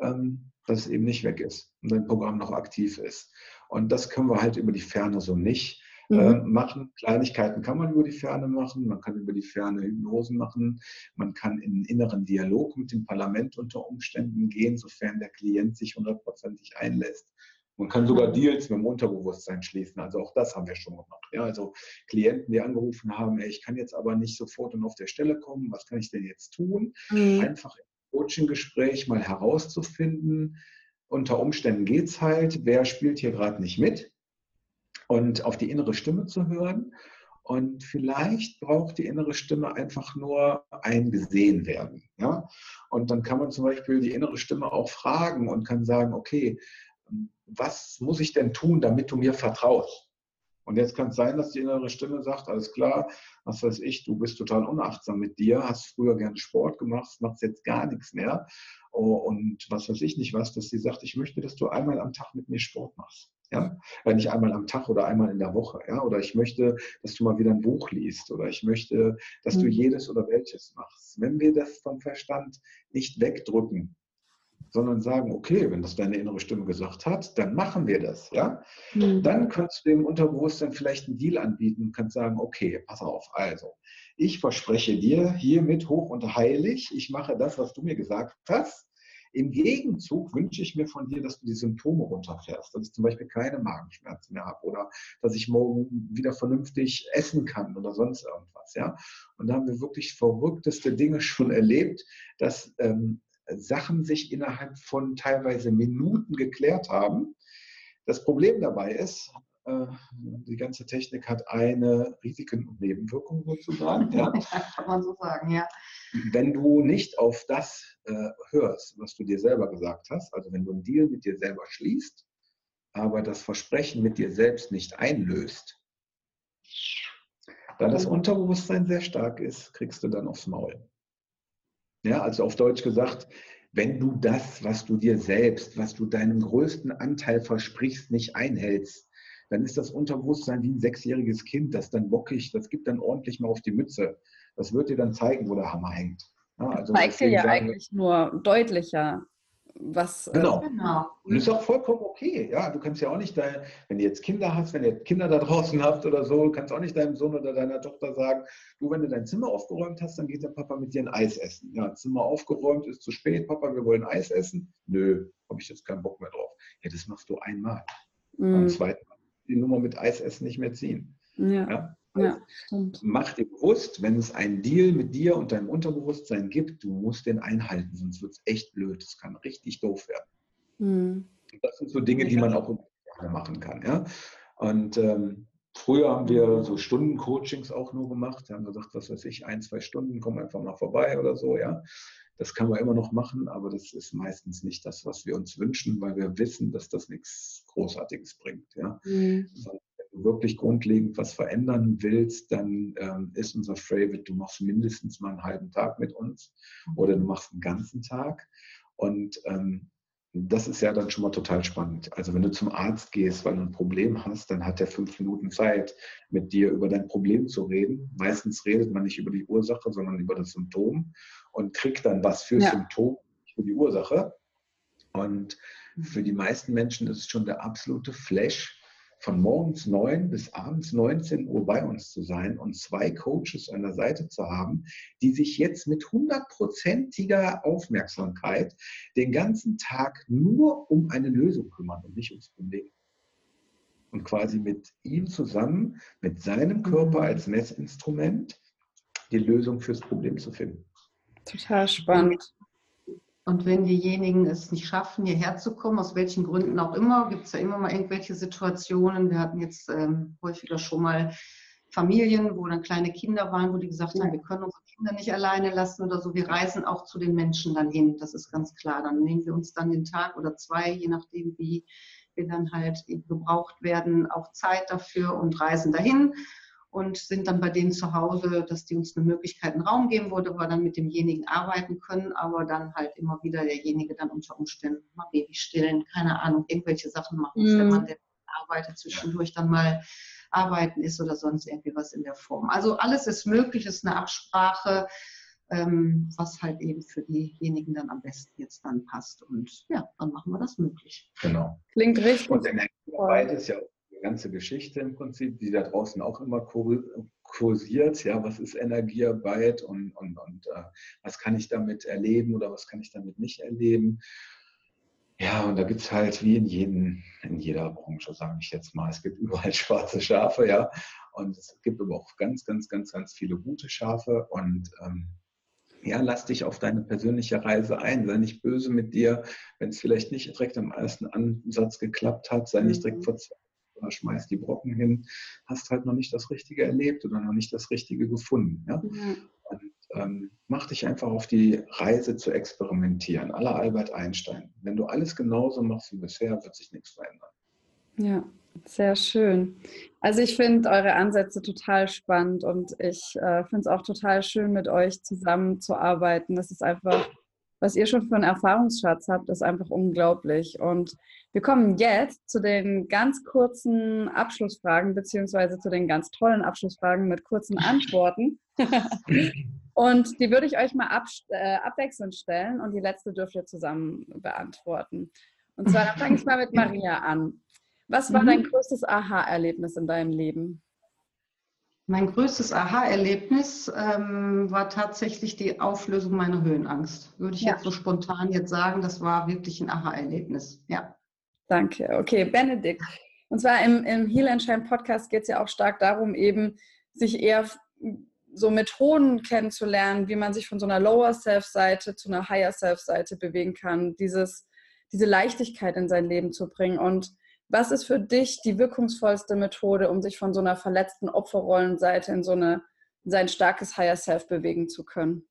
ähm, dass es eben nicht weg ist und dein Programm noch aktiv ist. Und das können wir halt über die Ferne so nicht mhm. äh, machen. Kleinigkeiten kann man über die Ferne machen, man kann über die Ferne Hypnosen machen, man kann in einen inneren Dialog mit dem Parlament unter Umständen gehen, sofern der Klient sich hundertprozentig einlässt. Man kann sogar Deals mit dem Unterbewusstsein schließen. Also auch das haben wir schon gemacht. Ja, also Klienten, die angerufen haben, ey, ich kann jetzt aber nicht sofort und auf der Stelle kommen, was kann ich denn jetzt tun? Mhm. Einfach im Coaching-Gespräch mal herauszufinden, unter Umständen geht es halt, wer spielt hier gerade nicht mit? Und auf die innere Stimme zu hören. Und vielleicht braucht die innere Stimme einfach nur ein gesehen werden. Ja? Und dann kann man zum Beispiel die innere Stimme auch fragen und kann sagen, okay, was muss ich denn tun, damit du mir vertraust? Und jetzt kann es sein, dass die innere Stimme sagt, alles klar, was weiß ich, du bist total unachtsam mit dir, hast früher gerne Sport gemacht, machst jetzt gar nichts mehr. Oh, und was weiß ich nicht was, dass sie sagt, ich möchte, dass du einmal am Tag mit mir Sport machst. Ja? Nicht einmal am Tag oder einmal in der Woche. Ja? Oder ich möchte, dass du mal wieder ein Buch liest. Oder ich möchte, dass du mhm. jedes oder welches machst. Wenn wir das vom Verstand nicht wegdrücken, sondern sagen, okay, wenn das deine innere Stimme gesagt hat, dann machen wir das, ja. Mhm. Dann kannst du dem Unterbewusstsein vielleicht einen Deal anbieten und kannst sagen, okay, pass auf, also, ich verspreche dir hiermit hoch und heilig, ich mache das, was du mir gesagt hast. Im Gegenzug wünsche ich mir von dir, dass du die Symptome runterfährst, dass ich zum Beispiel keine Magenschmerzen mehr habe oder dass ich morgen wieder vernünftig essen kann oder sonst irgendwas. Ja? Und da haben wir wirklich verrückteste Dinge schon erlebt, dass ähm, Sachen sich innerhalb von teilweise Minuten geklärt haben. Das Problem dabei ist, die ganze Technik hat eine Risiken- und Nebenwirkung sozusagen. <laughs> Ja.
Kann man so sagen, ja.
Wenn du nicht auf das äh, hörst, was du dir selber gesagt hast, also wenn du einen Deal mit dir selber schließt, aber das Versprechen mit dir selbst nicht einlöst, da das Unterbewusstsein sehr stark ist, kriegst du dann aufs Maul. Ja, also auf Deutsch gesagt, wenn du das, was du dir selbst, was du deinem größten Anteil versprichst, nicht einhältst, dann ist das Unterbewusstsein wie ein sechsjähriges Kind, das dann bockig, das gibt dann ordentlich mal auf die Mütze. Das wird dir dann zeigen, wo der Hammer hängt.
Ja, also zeigt dir ja eigentlich nur deutlicher, was.
Äh, genau. genau. Und ist auch vollkommen okay. Ja, du kannst ja auch nicht, dein, wenn du jetzt Kinder hast, wenn ihr Kinder da draußen habt oder so, kannst auch nicht deinem Sohn oder deiner Tochter sagen, du, wenn du dein Zimmer aufgeräumt hast, dann geht der Papa mit dir ein Eis essen. Ja, Zimmer aufgeräumt, ist zu spät, Papa, wir wollen Eis essen. Nö, habe ich jetzt keinen Bock mehr drauf. Ja, das machst du einmal. Mhm. Beim zweiten Mal die Nummer mit Eis essen nicht mehr ziehen.
Ja. ja? Ja,
stimmt. Mach dir bewusst, wenn es einen Deal mit dir und deinem Unterbewusstsein gibt, du musst den einhalten, sonst wird es echt blöd. Das kann richtig doof werden. Mhm. Das sind so Dinge, die man auch machen kann. Ja? Und ähm, früher haben wir so Stundencoachings auch nur gemacht. Wir haben gesagt, was weiß ich, ein, zwei Stunden, komm einfach mal vorbei oder so. Ja? Das kann man immer noch machen, aber das ist meistens nicht das, was wir uns wünschen, weil wir wissen, dass das nichts Großartiges bringt. Ja? Mhm du wirklich grundlegend was verändern willst, dann ähm, ist unser Favorite, du machst mindestens mal einen halben Tag mit uns oder du machst einen ganzen Tag. Und ähm, das ist ja dann schon mal total spannend. Also wenn du zum Arzt gehst, weil du ein Problem hast, dann hat er fünf Minuten Zeit, mit dir über dein Problem zu reden. Meistens redet man nicht über die Ursache, sondern über das Symptom und kriegt dann was für ja. Symptom, für die Ursache. Und für die meisten Menschen ist es schon der absolute Flash, von morgens 9 bis abends 19 Uhr bei uns zu sein und zwei Coaches an der Seite zu haben, die sich jetzt mit hundertprozentiger Aufmerksamkeit den ganzen Tag nur um eine Lösung kümmern und nicht ums Problem. Und quasi mit ihm zusammen, mit seinem Körper mhm. als Messinstrument, die Lösung fürs Problem zu finden.
Total spannend.
Und wenn diejenigen es nicht schaffen, hierher zu kommen, aus welchen Gründen auch immer, gibt es ja immer mal irgendwelche Situationen. Wir hatten jetzt ähm, häufiger schon mal Familien, wo dann kleine Kinder waren, wo die gesagt haben, wir können unsere Kinder nicht alleine lassen oder so. Wir reisen auch zu den Menschen dann hin. Das ist ganz klar. Dann nehmen wir uns dann den Tag oder zwei, je nachdem, wie wir dann halt gebraucht werden, auch Zeit dafür und reisen dahin und sind dann bei denen zu Hause, dass die uns eine Möglichkeit, einen Raum geben wo wir dann mit demjenigen arbeiten können, aber dann halt immer wieder derjenige dann unter Umständen mal Baby stillen, keine Ahnung, irgendwelche Sachen machen, mhm. wenn man der arbeitet, zwischendurch dann mal arbeiten ist oder sonst irgendwie was in der Form. Also alles ist möglich, ist eine Absprache, ähm, was halt eben für diejenigen dann am besten jetzt dann passt. Und ja, dann machen wir das möglich.
Genau.
Klingt richtig.
Und Energiearbeit ist ja ganze Geschichte im Prinzip, die da draußen auch immer kursiert. Ja, was ist Energiearbeit und, und, und äh, was kann ich damit erleben oder was kann ich damit nicht erleben? Ja, und da gibt es halt wie in, jeden, in jeder Branche, sage ich jetzt mal, es gibt überall <laughs> schwarze Schafe, ja. Und es gibt aber auch ganz, ganz, ganz, ganz viele gute Schafe. Und ähm, ja, lass dich auf deine persönliche Reise ein. Sei nicht böse mit dir, wenn es vielleicht nicht direkt am ersten Ansatz geklappt hat. Sei nicht direkt mhm. Verzweifelt schmeißt die Brocken hin, hast halt noch nicht das Richtige erlebt oder noch nicht das Richtige gefunden. Ja? ja. Und ähm, mach dich einfach auf die Reise zu experimentieren. Aller Albert Einstein. Wenn du alles genauso machst wie bisher, wird sich nichts verändern.
Ja, sehr schön. Also ich finde eure Ansätze total spannend und ich äh, finde es auch total schön, mit euch zusammenzuarbeiten. Das ist einfach, was ihr schon für einen Erfahrungsschatz habt, ist einfach unglaublich. Und wir kommen jetzt zu den ganz kurzen Abschlussfragen, beziehungsweise zu den ganz tollen Abschlussfragen mit kurzen <laughs> Antworten. und die würde ich euch mal ab, äh, abwechselnd stellen und die letzte dürft ihr zusammen beantworten. Und zwar, dann fange ich mal mit <laughs> Maria an. Was war mhm. dein größtes Aha-Erlebnis in deinem Leben?
Mein größtes Aha-Erlebnis ähm, war tatsächlich die Auflösung meiner Höhenangst. Würde ich ja. jetzt so spontan jetzt sagen, das war wirklich ein Aha-Erlebnis. Ja.
Danke. Okay, Benedikt. Und zwar im, im Heal and Shine Podcast geht es ja auch stark darum, eben sich eher so Methoden kennenzulernen, wie man sich von so einer Lower Self-Seite zu einer Higher Self-Seite bewegen kann, dieses, diese Leichtigkeit in sein Leben zu bringen. Und was ist für dich die wirkungsvollste Methode, um sich von so einer verletzten Opferrollenseite in so eine, in sein starkes Higher Self bewegen zu können?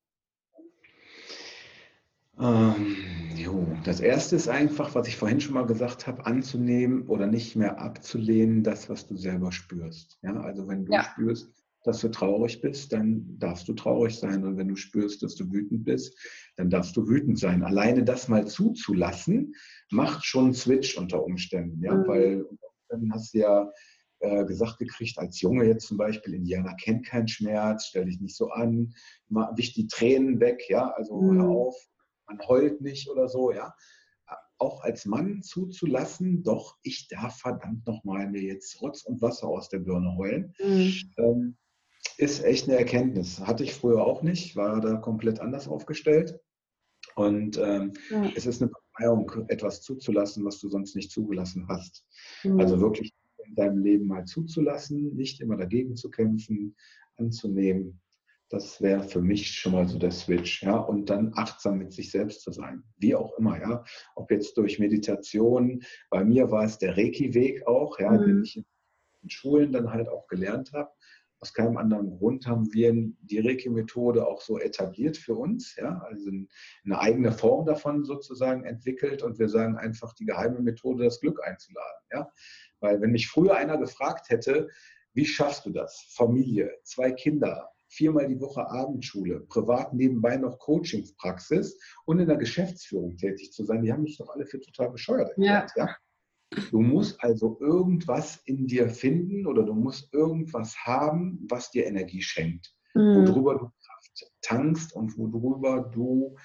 Ähm, jo, das erste ist einfach, was ich vorhin schon mal gesagt habe, anzunehmen oder nicht mehr abzulehnen, das, was du selber spürst. Ja, also wenn du ja. spürst, dass du traurig bist, dann darfst du traurig sein. Und wenn du spürst, dass du wütend bist, dann darfst du wütend sein. Alleine das mal zuzulassen, macht schon einen Switch unter Umständen. Ja? Mhm. Weil dann hast du ja äh, gesagt gekriegt, als Junge jetzt zum Beispiel, Indianer kennt keinen Schmerz, stell dich nicht so an, wisch die Tränen weg, ja, also mhm. hör auf, man heult nicht oder so, ja auch als Mann zuzulassen, doch, ich darf verdammt nochmal mir jetzt Rotz und Wasser aus der Birne heulen. Mhm. Ähm, ist echt eine Erkenntnis. Hatte ich früher auch nicht, war da komplett anders aufgestellt. Und ähm, ja. es ist eine Befreiung, etwas zuzulassen, was du sonst nicht zugelassen hast. Mhm. Also wirklich in deinem Leben mal zuzulassen, nicht immer dagegen zu kämpfen, anzunehmen. Das wäre für mich schon mal so der Switch, ja. Und dann achtsam mit sich selbst zu sein. Wie auch immer, ja. Ob jetzt durch Meditation, bei mir war es der Reiki-Weg auch, ja, mhm. den ich in Schulen dann halt auch gelernt habe aus keinem anderen Grund haben wir die Reiki-Methode auch so etabliert für uns, ja, also eine eigene Form davon sozusagen entwickelt und wir sagen einfach die geheime Methode, das Glück einzuladen, ja, weil wenn mich früher einer gefragt hätte, wie schaffst du das? Familie, zwei Kinder, viermal die Woche Abendschule, privat nebenbei noch Coachingspraxis und in der Geschäftsführung tätig zu sein, die haben mich doch alle für total bescheuert erklärt, ja. ja? Du musst also irgendwas in dir finden oder du musst irgendwas haben, was dir Energie schenkt, mhm. worüber du Kraft tankst und worüber du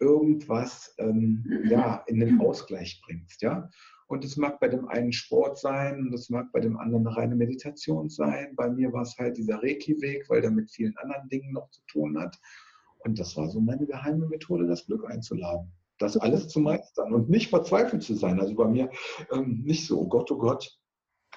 irgendwas ähm, ja, in den Ausgleich bringst. Ja? Und es mag bei dem einen Sport sein, und es mag bei dem anderen eine reine Meditation sein. Bei mir war es halt dieser Reiki-Weg, weil der mit vielen anderen Dingen noch zu tun hat. Und das war so meine geheime Methode, das Glück einzuladen das alles zu meistern und nicht verzweifelt zu sein. Also bei mir ähm, nicht so, oh Gott, oh Gott,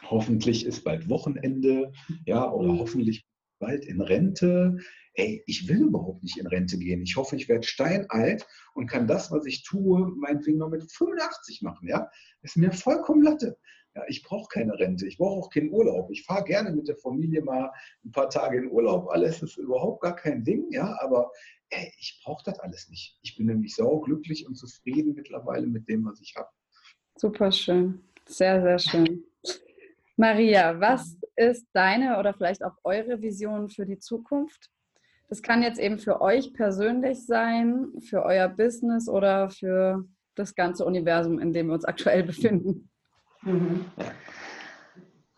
hoffentlich ist bald Wochenende, ja, oder mhm. hoffentlich bald in Rente. Ey, ich will überhaupt nicht in Rente gehen. Ich hoffe, ich werde steinalt und kann das, was ich tue, meinetwegen noch mit 85 machen, ja. Ist mir vollkommen Latte. Ja, ich brauche keine Rente, ich brauche auch keinen Urlaub. Ich fahre gerne mit der Familie mal ein paar Tage in Urlaub. Alles ist überhaupt gar kein Ding, ja, aber ey, ich brauche das alles nicht. Ich bin nämlich sau glücklich und zufrieden mittlerweile mit dem, was ich habe.
Super schön, sehr, sehr schön. Maria, was ist deine oder vielleicht auch eure Vision für die Zukunft? Das kann jetzt eben für euch persönlich sein, für euer Business oder für das ganze Universum, in dem wir uns aktuell befinden. Mhm.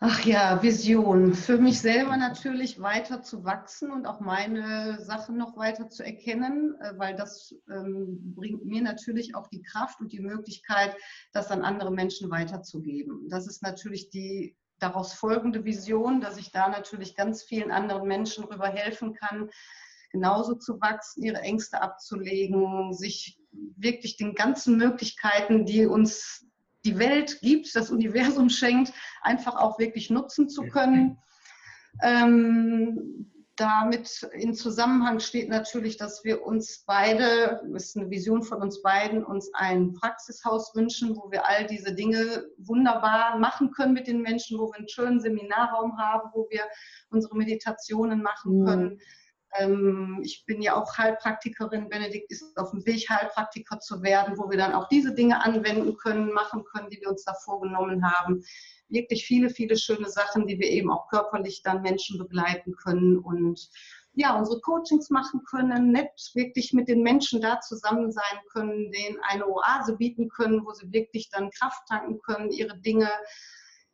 Ach ja, Vision. Für mich selber natürlich weiter zu wachsen und auch meine Sachen noch weiter zu erkennen, äh, weil das ähm, bringt mir natürlich auch die Kraft und die Möglichkeit, das an andere Menschen weiterzugeben. Das ist natürlich die daraus folgende Vision, dass ich da natürlich ganz vielen anderen Menschen darüber helfen kann, genauso zu wachsen, ihre Ängste abzulegen, sich wirklich den ganzen Möglichkeiten, die uns die Welt gibt, das Universum <laughs> schenkt, einfach auch wirklich nutzen zu können. Ähm, damit in Zusammenhang steht natürlich, dass wir uns beide, das ist eine Vision von uns beiden, uns ein Praxishaus wünschen, wo wir all diese Dinge wunderbar machen können mit den Menschen, wo wir einen schönen Seminarraum haben, wo wir unsere Meditationen machen mhm. können. Mhm. Ich bin ja auch Heilpraktikerin. Benedikt ist auf dem Weg, Heilpraktiker zu werden, wo wir dann auch diese Dinge anwenden können, machen können, die wir uns da vorgenommen haben wirklich viele, viele schöne Sachen, die wir eben auch körperlich dann Menschen begleiten können und ja, unsere Coachings machen können, nett wirklich mit den Menschen da zusammen sein können, denen eine Oase bieten können, wo sie wirklich dann Kraft tanken können, ihre Dinge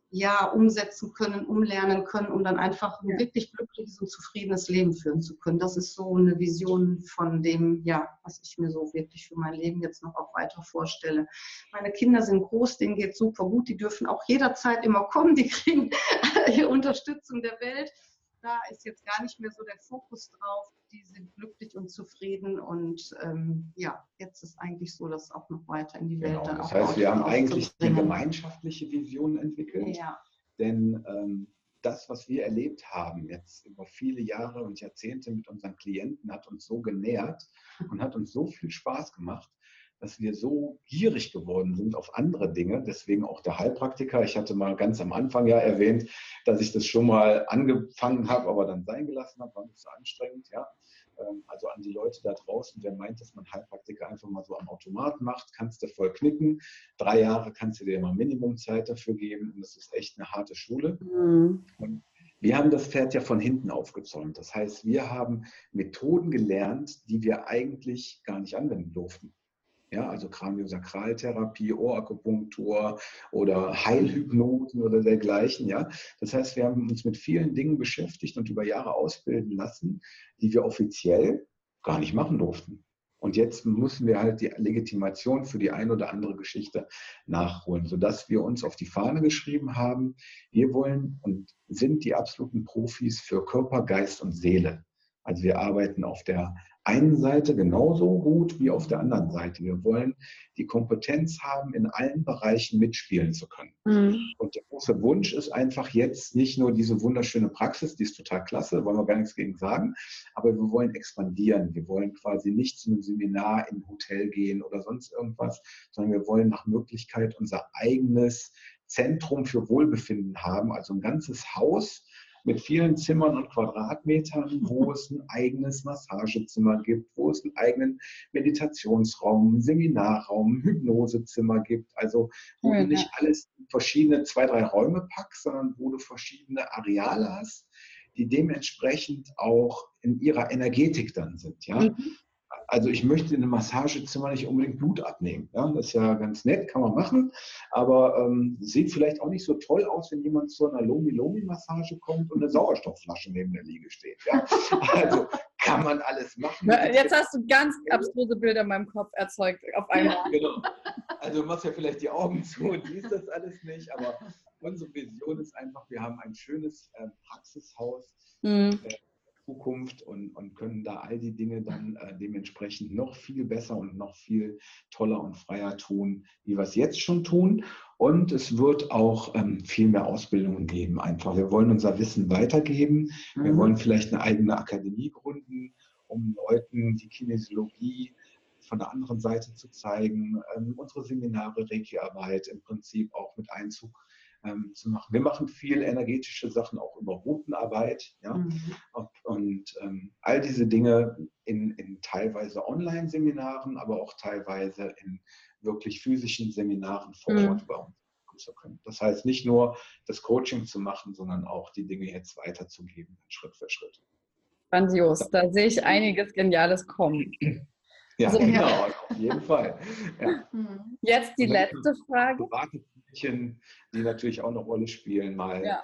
ja, umsetzen können, umlernen können, um dann einfach ein wirklich glückliches und zufriedenes Leben führen zu können. Das ist so eine Vision von dem, ja, was ich mir so wirklich für mein Leben jetzt noch auch weiter vorstelle. Meine Kinder sind groß, denen geht super gut, die dürfen auch jederzeit immer kommen, die kriegen <laughs> Unterstützung der Welt da ist jetzt gar nicht mehr so der Fokus drauf. Die sind glücklich und zufrieden und ähm, ja, jetzt ist eigentlich so, dass auch noch weiter in die Welt
genau,
dann
Das heißt, wir haben eigentlich eine gemeinschaftliche Vision entwickelt,
ja.
denn ähm, das, was wir erlebt haben jetzt über viele Jahre und Jahrzehnte mit unseren Klienten, hat uns so genährt und hat uns so viel Spaß gemacht, dass wir so gierig geworden sind auf andere Dinge. Deswegen auch der Heilpraktiker. Ich hatte mal ganz am Anfang ja erwähnt, dass ich das schon mal angefangen habe, aber dann sein gelassen habe, war nicht so anstrengend. Ja. Ähm, also an die Leute da draußen, wer meint, dass man Heilpraktiker einfach mal so am Automat macht, kannst du voll knicken. Drei Jahre kannst du dir mal Minimumzeit dafür geben. Und das ist echt eine harte Schule. Mhm. Und wir haben das Pferd ja von hinten aufgezäumt. Das heißt, wir haben Methoden gelernt, die wir eigentlich gar nicht anwenden durften ja, also Kraniosakraltherapie, Ohrakupunktur oder Heilhypnosen oder dergleichen, ja. Das heißt, wir haben uns mit vielen Dingen beschäftigt und über Jahre ausbilden lassen, die wir offiziell gar nicht machen durften. Und jetzt müssen wir halt die Legitimation für die ein oder andere Geschichte nachholen, sodass wir uns auf die Fahne geschrieben haben, wir wollen und sind die absoluten Profis für Körper, Geist und Seele. Also wir arbeiten auf der einen Seite genauso gut wie auf der anderen Seite. Wir wollen die Kompetenz haben, in allen Bereichen mitspielen zu können. Mhm. Und der große Wunsch ist einfach jetzt nicht nur diese wunderschöne Praxis, die ist total klasse, wollen wir gar nichts gegen sagen, aber wir wollen expandieren. Wir wollen quasi nicht zu einem Seminar in ein Hotel gehen oder sonst irgendwas, sondern wir wollen nach Möglichkeit unser eigenes Zentrum für Wohlbefinden haben, also ein ganzes Haus, mit vielen Zimmern und Quadratmetern, wo es ein eigenes Massagezimmer gibt, wo es einen eigenen Meditationsraum, Seminarraum, Hypnosezimmer gibt. Also wo ja, du nicht alles in verschiedene zwei, drei Räume packst, sondern wo du verschiedene Areale hast, die dementsprechend auch in ihrer Energetik dann sind. Ja? Mhm also ich möchte in einem Massagezimmer nicht unbedingt Blut abnehmen. Ja? Das ist ja ganz nett, kann man machen, aber ähm, sieht vielleicht auch nicht so toll aus, wenn jemand zu einer Lomi-Lomi-Massage kommt und eine Sauerstoffflasche neben der Liege steht. Ja? <laughs> Also kann man alles machen.
Jetzt hast du ganz abstruse Bilder in meinem Kopf erzeugt auf einmal. Genau.
Also du machst ja vielleicht die Augen zu und liest das alles nicht, aber unsere Vision ist einfach, wir haben ein schönes äh, Praxishaus. Mhm. Äh, Zukunft und, und können da all die Dinge dann äh, dementsprechend noch viel besser und noch viel toller und freier tun, wie wir es jetzt schon tun. Und es wird auch ähm, viel mehr Ausbildungen geben. Einfach, wir wollen unser Wissen weitergeben. Mhm. Wir wollen vielleicht eine eigene Akademie gründen, um Leuten die Kinesiologie von der anderen Seite zu zeigen, ähm, unsere Seminare, Reiki-Arbeit im Prinzip auch mit Einzug ähm, zu machen. Wir machen viel energetische Sachen auch über Routenarbeit. Ja? Mhm. Und, ähm, all diese Dinge in, in teilweise Online-Seminaren, aber auch teilweise in wirklich physischen Seminaren vor mhm. Ort bei uns zu können. Das heißt, nicht nur das Coaching zu machen, sondern auch die Dinge jetzt weiterzugeben, Schritt für Schritt.
Grandios, da sehe ich einiges Geniales kommen.
Ja, also, genau, ja. auf jeden Fall. Ja. <laughs>
Jetzt die letzte Frage.
Mädchen, die natürlich auch eine Rolle spielen, mal ja.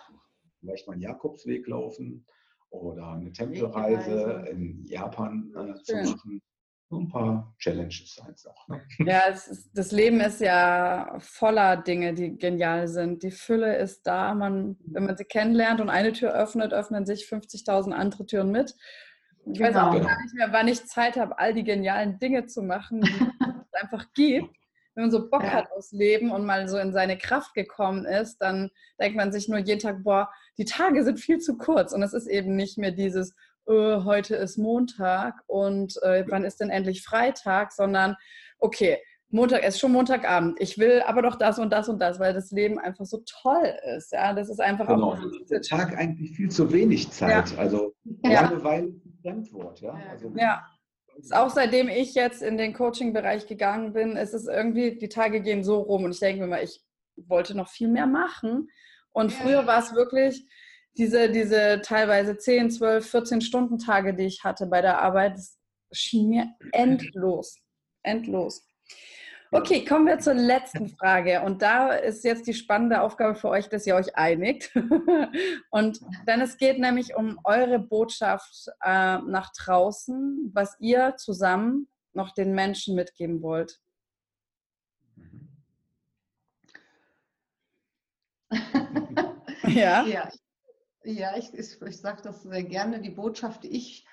vielleicht mal einen Jakobsweg laufen oder eine Tempelreise in Japan äh, zu machen. So ein paar Challenges einfach. Ne?
Ja, ist, das Leben ist ja voller Dinge, die genial sind. Die Fülle ist da. Man, wenn man sie kennenlernt und eine Tür öffnet, öffnen sich 50.000 andere Türen mit. Ich genau. weiß auch genau. gar nicht mehr, wann ich Zeit habe, all die genialen Dinge zu machen, die es <laughs> einfach gibt wenn man so Bock ja. hat aufs Leben und mal so in seine Kraft gekommen ist, dann denkt man sich nur jeden Tag, boah, die Tage sind viel zu kurz. Und es ist eben nicht mehr dieses, äh, heute ist Montag und äh, wann ist denn endlich Freitag, sondern okay, Montag ist schon Montagabend. Ich will aber doch das und das und das, weil das Leben einfach so toll ist. Ja, das ist einfach
genau. auch. Der Tag eigentlich viel zu wenig Zeit. Ja. Also
ja. Langeweile ist ein Fremdwort. Ja. Also, ja. Auch seitdem ich jetzt in den Coaching-Bereich gegangen bin, ist es irgendwie, die Tage gehen so rum und ich denke mir mal, ich wollte noch viel mehr machen. Und ja. früher war es wirklich diese, diese teilweise 10, 12, 14 Stunden Tage, die ich hatte bei der Arbeit, das schien mir endlos. Endlos. Okay, kommen wir zur letzten Frage. Und da ist jetzt die spannende Aufgabe für euch, dass ihr euch einigt. <laughs> Und dann es geht nämlich um eure Botschaft äh, nach draußen, was ihr zusammen noch den Menschen mitgeben wollt. <laughs>
ja. Ja, ja ich, ich, ich sage das sehr gerne. Die Botschaft, die ich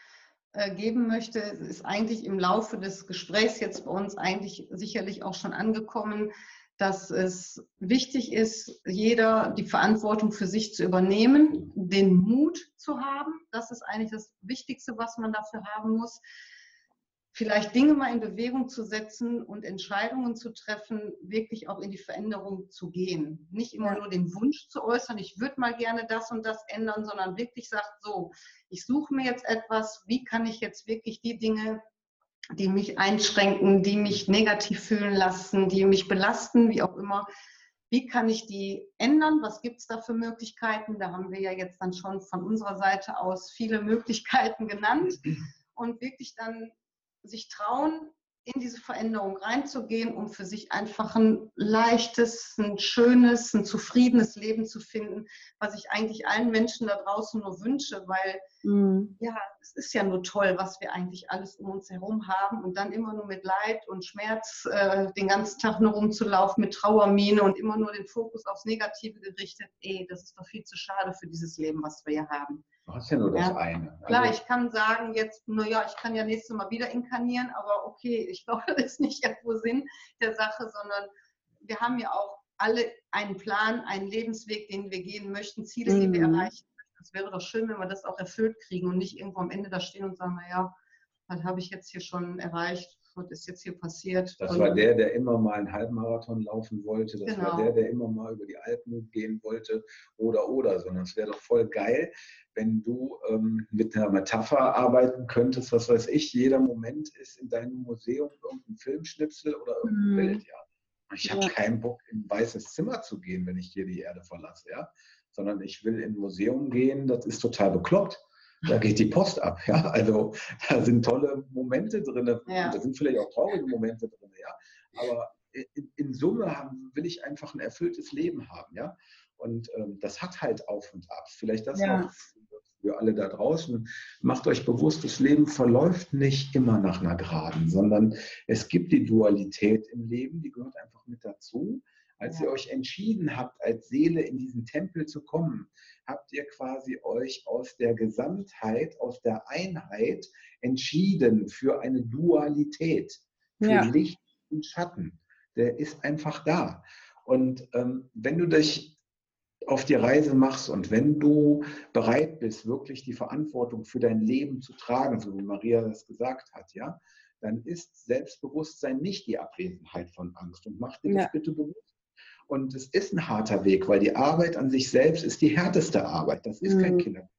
geben möchte, ist eigentlich im Laufe des Gesprächs jetzt bei uns eigentlich sicherlich auch schon angekommen, dass es wichtig ist, jeder die Verantwortung für sich zu übernehmen, den Mut zu haben. Das ist eigentlich das Wichtigste, was man dafür haben muss vielleicht Dinge mal in Bewegung zu setzen und Entscheidungen zu treffen, wirklich auch in die Veränderung zu gehen. Nicht immer nur den Wunsch zu äußern, ich würde mal gerne das und das ändern, sondern wirklich sagt, so, ich suche mir jetzt etwas, wie kann ich jetzt wirklich die Dinge, die mich einschränken, die mich negativ fühlen lassen, die mich belasten, wie auch immer, wie kann ich die ändern? Was gibt es da für Möglichkeiten? Da haben wir ja jetzt dann schon von unserer Seite aus viele Möglichkeiten genannt und wirklich dann sich trauen, in diese Veränderung reinzugehen, um für sich einfach ein leichtes, ein schönes, ein zufriedenes Leben zu finden, was ich eigentlich allen Menschen da draußen nur wünsche, weil mhm. ja, es ist ja nur toll, was wir eigentlich alles um uns herum haben und dann immer nur mit Leid und Schmerz äh, den ganzen Tag nur rumzulaufen mit Trauermine und immer nur den Fokus aufs Negative gerichtet. Ey, das ist doch viel zu schade für dieses Leben, was wir hier haben.
Du hast ja nur das ja. eine.
Also Klar, ich kann sagen jetzt, naja, ich kann ja nächstes Mal wieder inkarnieren, aber okay, <laughs> ich glaube, das ist nicht irgendwo Sinn der Sache, sondern wir haben ja auch alle einen Plan, einen Lebensweg, den wir gehen möchten, Ziele, mhm. die wir mhm. erreichen möchten. Es wäre doch schön, wenn wir das auch erfüllt kriegen und nicht irgendwo am Ende da stehen und sagen, naja, was habe ich jetzt hier schon erreicht? Was ist jetzt hier passiert?
Das war der, der immer mal einen Halbmarathon laufen wollte. Das genau. war der, der immer mal über die Alpen gehen wollte oder oder, sondern es wäre doch voll geil, wenn du ähm, mit einer Metapher arbeiten könntest, was weiß ich, jeder Moment ist in deinem Museum irgendein Filmschnipsel oder irgendein mhm. Bild, ja. Ich habe ja. keinen Bock, in ein weißes Zimmer zu gehen, wenn ich hier die Erde verlasse, ja. Sondern ich will in ein Museum gehen, das ist total bekloppt da geht die Post ab. Ja? Also da sind tolle Momente drin. Ja. Da sind vielleicht auch traurige Momente drin, ja. Aber in, in Summe haben, will ich einfach ein erfülltes Leben haben, ja. Und ähm, das hat halt Auf und Abs. Vielleicht das ja. auch für alle da draußen. Macht euch bewusst, das Leben verläuft nicht immer nach einer Geraden, sondern es gibt die Dualität im Leben, die gehört einfach mit dazu. Als ja. ihr euch entschieden habt, als Seele in diesen Tempel zu kommen, habt ihr quasi euch aus der Gesamtheit, aus der Einheit entschieden für eine Dualität, für ja. Licht und Schatten. Der ist einfach da. Und ähm, wenn du dich auf die Reise machst und wenn du bereit bist, wirklich die Verantwortung für dein Leben zu tragen, so wie Maria das gesagt hat, ja, dann ist Selbstbewusstsein nicht die Abwesenheit von Angst. Und mach dir das bitte bewusst. Und es ist ein harter Weg, weil die Arbeit an sich selbst ist die härteste Arbeit. Das ist mhm. kein Kinder.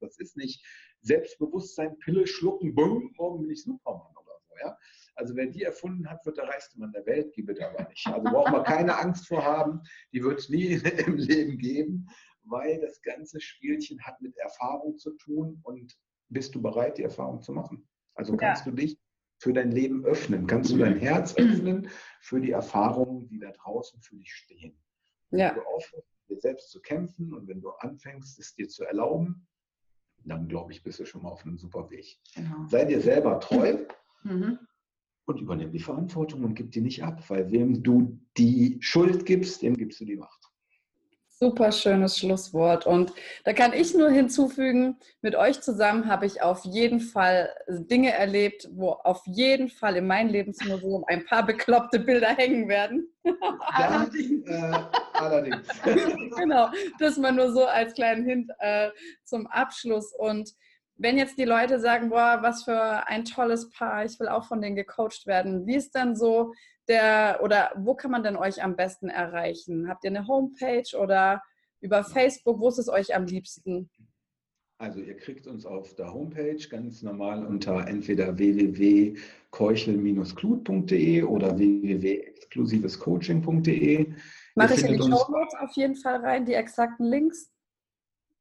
Das ist nicht Selbstbewusstsein, Pille schlucken, bumm, morgen bin ich Superman oder so. Ja? Also wer die erfunden hat, wird der reichste Mann der Welt, gibt es aber nicht. Also braucht man keine Angst vor haben, die wird es nie <laughs> im Leben geben, weil das ganze Spielchen hat mit Erfahrung zu tun und bist du bereit, die Erfahrung zu machen? Also kannst ja. du dich für dein Leben öffnen? Kannst du dein Herz öffnen für die Erfahrungen, die da draußen für dich stehen? Ja. Wenn du aufhörst, dir selbst zu kämpfen und wenn du anfängst, es dir zu erlauben, dann glaube ich, bist du schon mal auf einem super Weg. Genau. Sei dir selber treu mhm. und übernimm die Verantwortung und gib die nicht ab, weil wem du die Schuld gibst, dem gibst du die Macht.
Super schönes Schlusswort. Und da kann ich nur hinzufügen, mit euch zusammen habe ich auf jeden Fall Dinge erlebt, wo auf jeden Fall in meinem Lebensmuseum ein paar bekloppte Bilder hängen werden. <laughs>
Allerdings. äh, allerdings. <laughs>
genau, das mal nur so als kleinen Hint äh, zum Abschluss. Und wenn jetzt die Leute sagen, boah, was für ein tolles Paar, ich will auch von denen gecoacht werden, wie ist dann so der, oder wo kann man denn euch am besten erreichen? Habt ihr eine Homepage oder über Facebook, wo ist es euch am liebsten?
Also ihr kriegt uns auf der Homepage ganz normal unter entweder www.keuchel-klut.de oder www.exklusivescoaching.de.
Mache ich in die Show Notes auf jeden Fall rein, die exakten Links.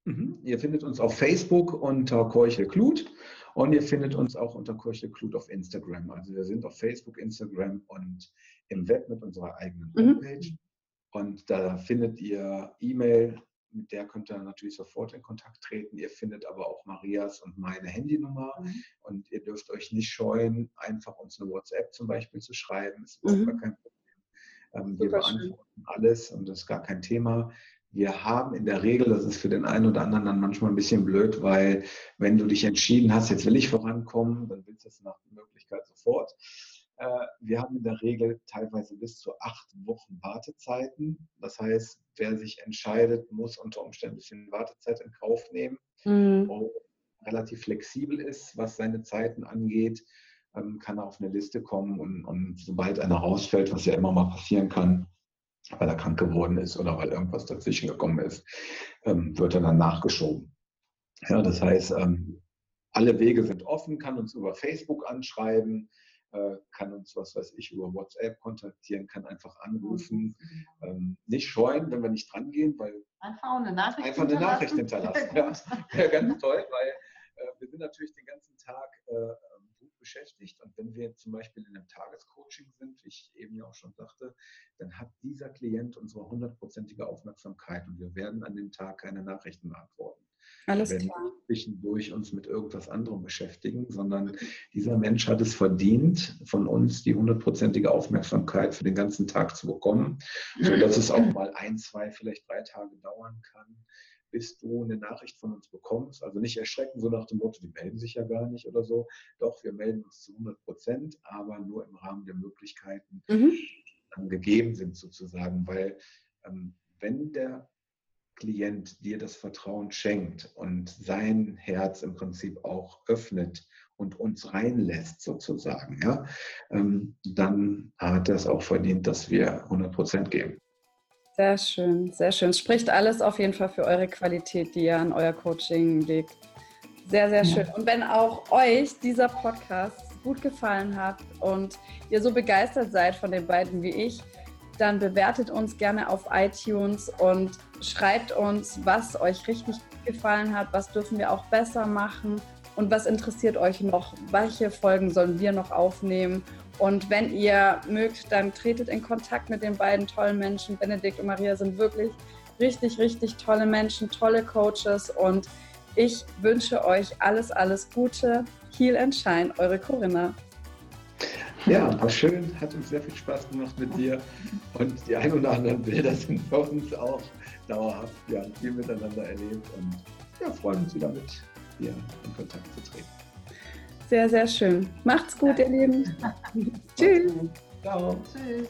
Mhm. Ihr findet uns auf Facebook unter Keuchel Klut und ihr findet uns auch unter Keuchel Klut auf Instagram. Also wir sind auf Facebook, Instagram und im Web mit unserer eigenen mhm. Homepage. Mhm. Und da findet ihr E-Mail, mit der könnt ihr natürlich sofort in Kontakt treten. Ihr findet aber auch Marias und meine Handynummer. Mhm. Und ihr dürft euch nicht scheuen, einfach uns eine WhatsApp zum Beispiel zu schreiben. Das ist mhm. gar kein Problem. Ähm, wir beantworten schön. alles und das ist gar kein Thema. Wir haben in der Regel, das ist für den einen oder anderen dann manchmal ein bisschen blöd, weil wenn du dich entschieden hast, jetzt will ich vorankommen, dann willst du es nach Möglichkeit sofort. Äh, wir haben in der Regel teilweise bis zu acht Wochen Wartezeiten. Das heißt, wer sich entscheidet, muss unter Umständen ein bisschen Wartezeit in Kauf nehmen. Mhm. relativ flexibel ist, was seine Zeiten angeht, ähm, kann er auf eine Liste kommen und, und sobald einer rausfällt, was ja immer mal passieren kann, weil er krank geworden ist oder weil irgendwas dazwischen gekommen ist, ähm, wird er dann nachgeschoben. Ja, das heißt, ähm, alle Wege sind offen, kann uns über Facebook anschreiben, äh, kann uns, was weiß ich, über WhatsApp kontaktieren, kann einfach anrufen. Ähm, nicht scheuen, wenn wir nicht dran gehen, weil
einfach eine Nachricht
einfach eine Nachricht hinterlassen. <laughs> Ja, ja, ganz toll, weil äh, wir sind natürlich den ganzen Tag äh, beschäftigt. Und wenn wir zum Beispiel in einem Tagescoaching sind, wie ich eben ja auch schon sagte, dann hat dieser Klient unsere hundertprozentige Aufmerksamkeit und wir werden an dem Tag keine Nachrichten beantworten. Alles wir klar. zwischendurch uns mit irgendwas anderem beschäftigen, sondern dieser Mensch hat es verdient, von uns die hundertprozentige Aufmerksamkeit für den ganzen Tag zu bekommen, sodass es auch mal ein, zwei, vielleicht drei Tage dauern kann, bis du eine Nachricht von uns bekommst. Also nicht erschrecken, so nach dem Motto, die melden sich ja gar nicht oder so. Doch, wir melden uns zu 100 Prozent, aber nur im Rahmen der Möglichkeiten, mhm. die dann gegeben sind sozusagen. Weil ähm, wenn der Klient dir das Vertrauen schenkt und sein Herz im Prinzip auch öffnet und uns reinlässt sozusagen, ja, ähm, dann hat er es auch verdient, dass wir 100 Prozent geben.
Sehr schön, sehr schön. Es spricht alles auf jeden Fall für eure Qualität, die ihr an euer Coaching legt. Sehr, sehr schön. Und wenn auch euch dieser Podcast gut gefallen hat und ihr so begeistert seid von den beiden wie ich, dann bewertet uns gerne auf iTunes und schreibt uns, was euch richtig gefallen hat, was dürfen wir auch besser machen und was interessiert euch noch, welche Folgen sollen wir noch aufnehmen und wenn ihr mögt, dann tretet in Kontakt mit den beiden tollen Menschen. Benedikt und Maria sind wirklich richtig, richtig tolle Menschen, tolle Coaches und ich wünsche euch alles, alles Gute. Heal and Shine, eure Corinna.
Ja, war schön, hat uns sehr viel Spaß gemacht mit dir und die ein oder anderen Bilder sind bei uns auch dauerhaft. Wir haben viel miteinander erlebt und ja, freuen uns wieder mit dir in Kontakt zu treten.
Sehr, sehr schön. Macht's gut, ihr Lieben. <laughs> Tschüss. Ciao. Tschüss.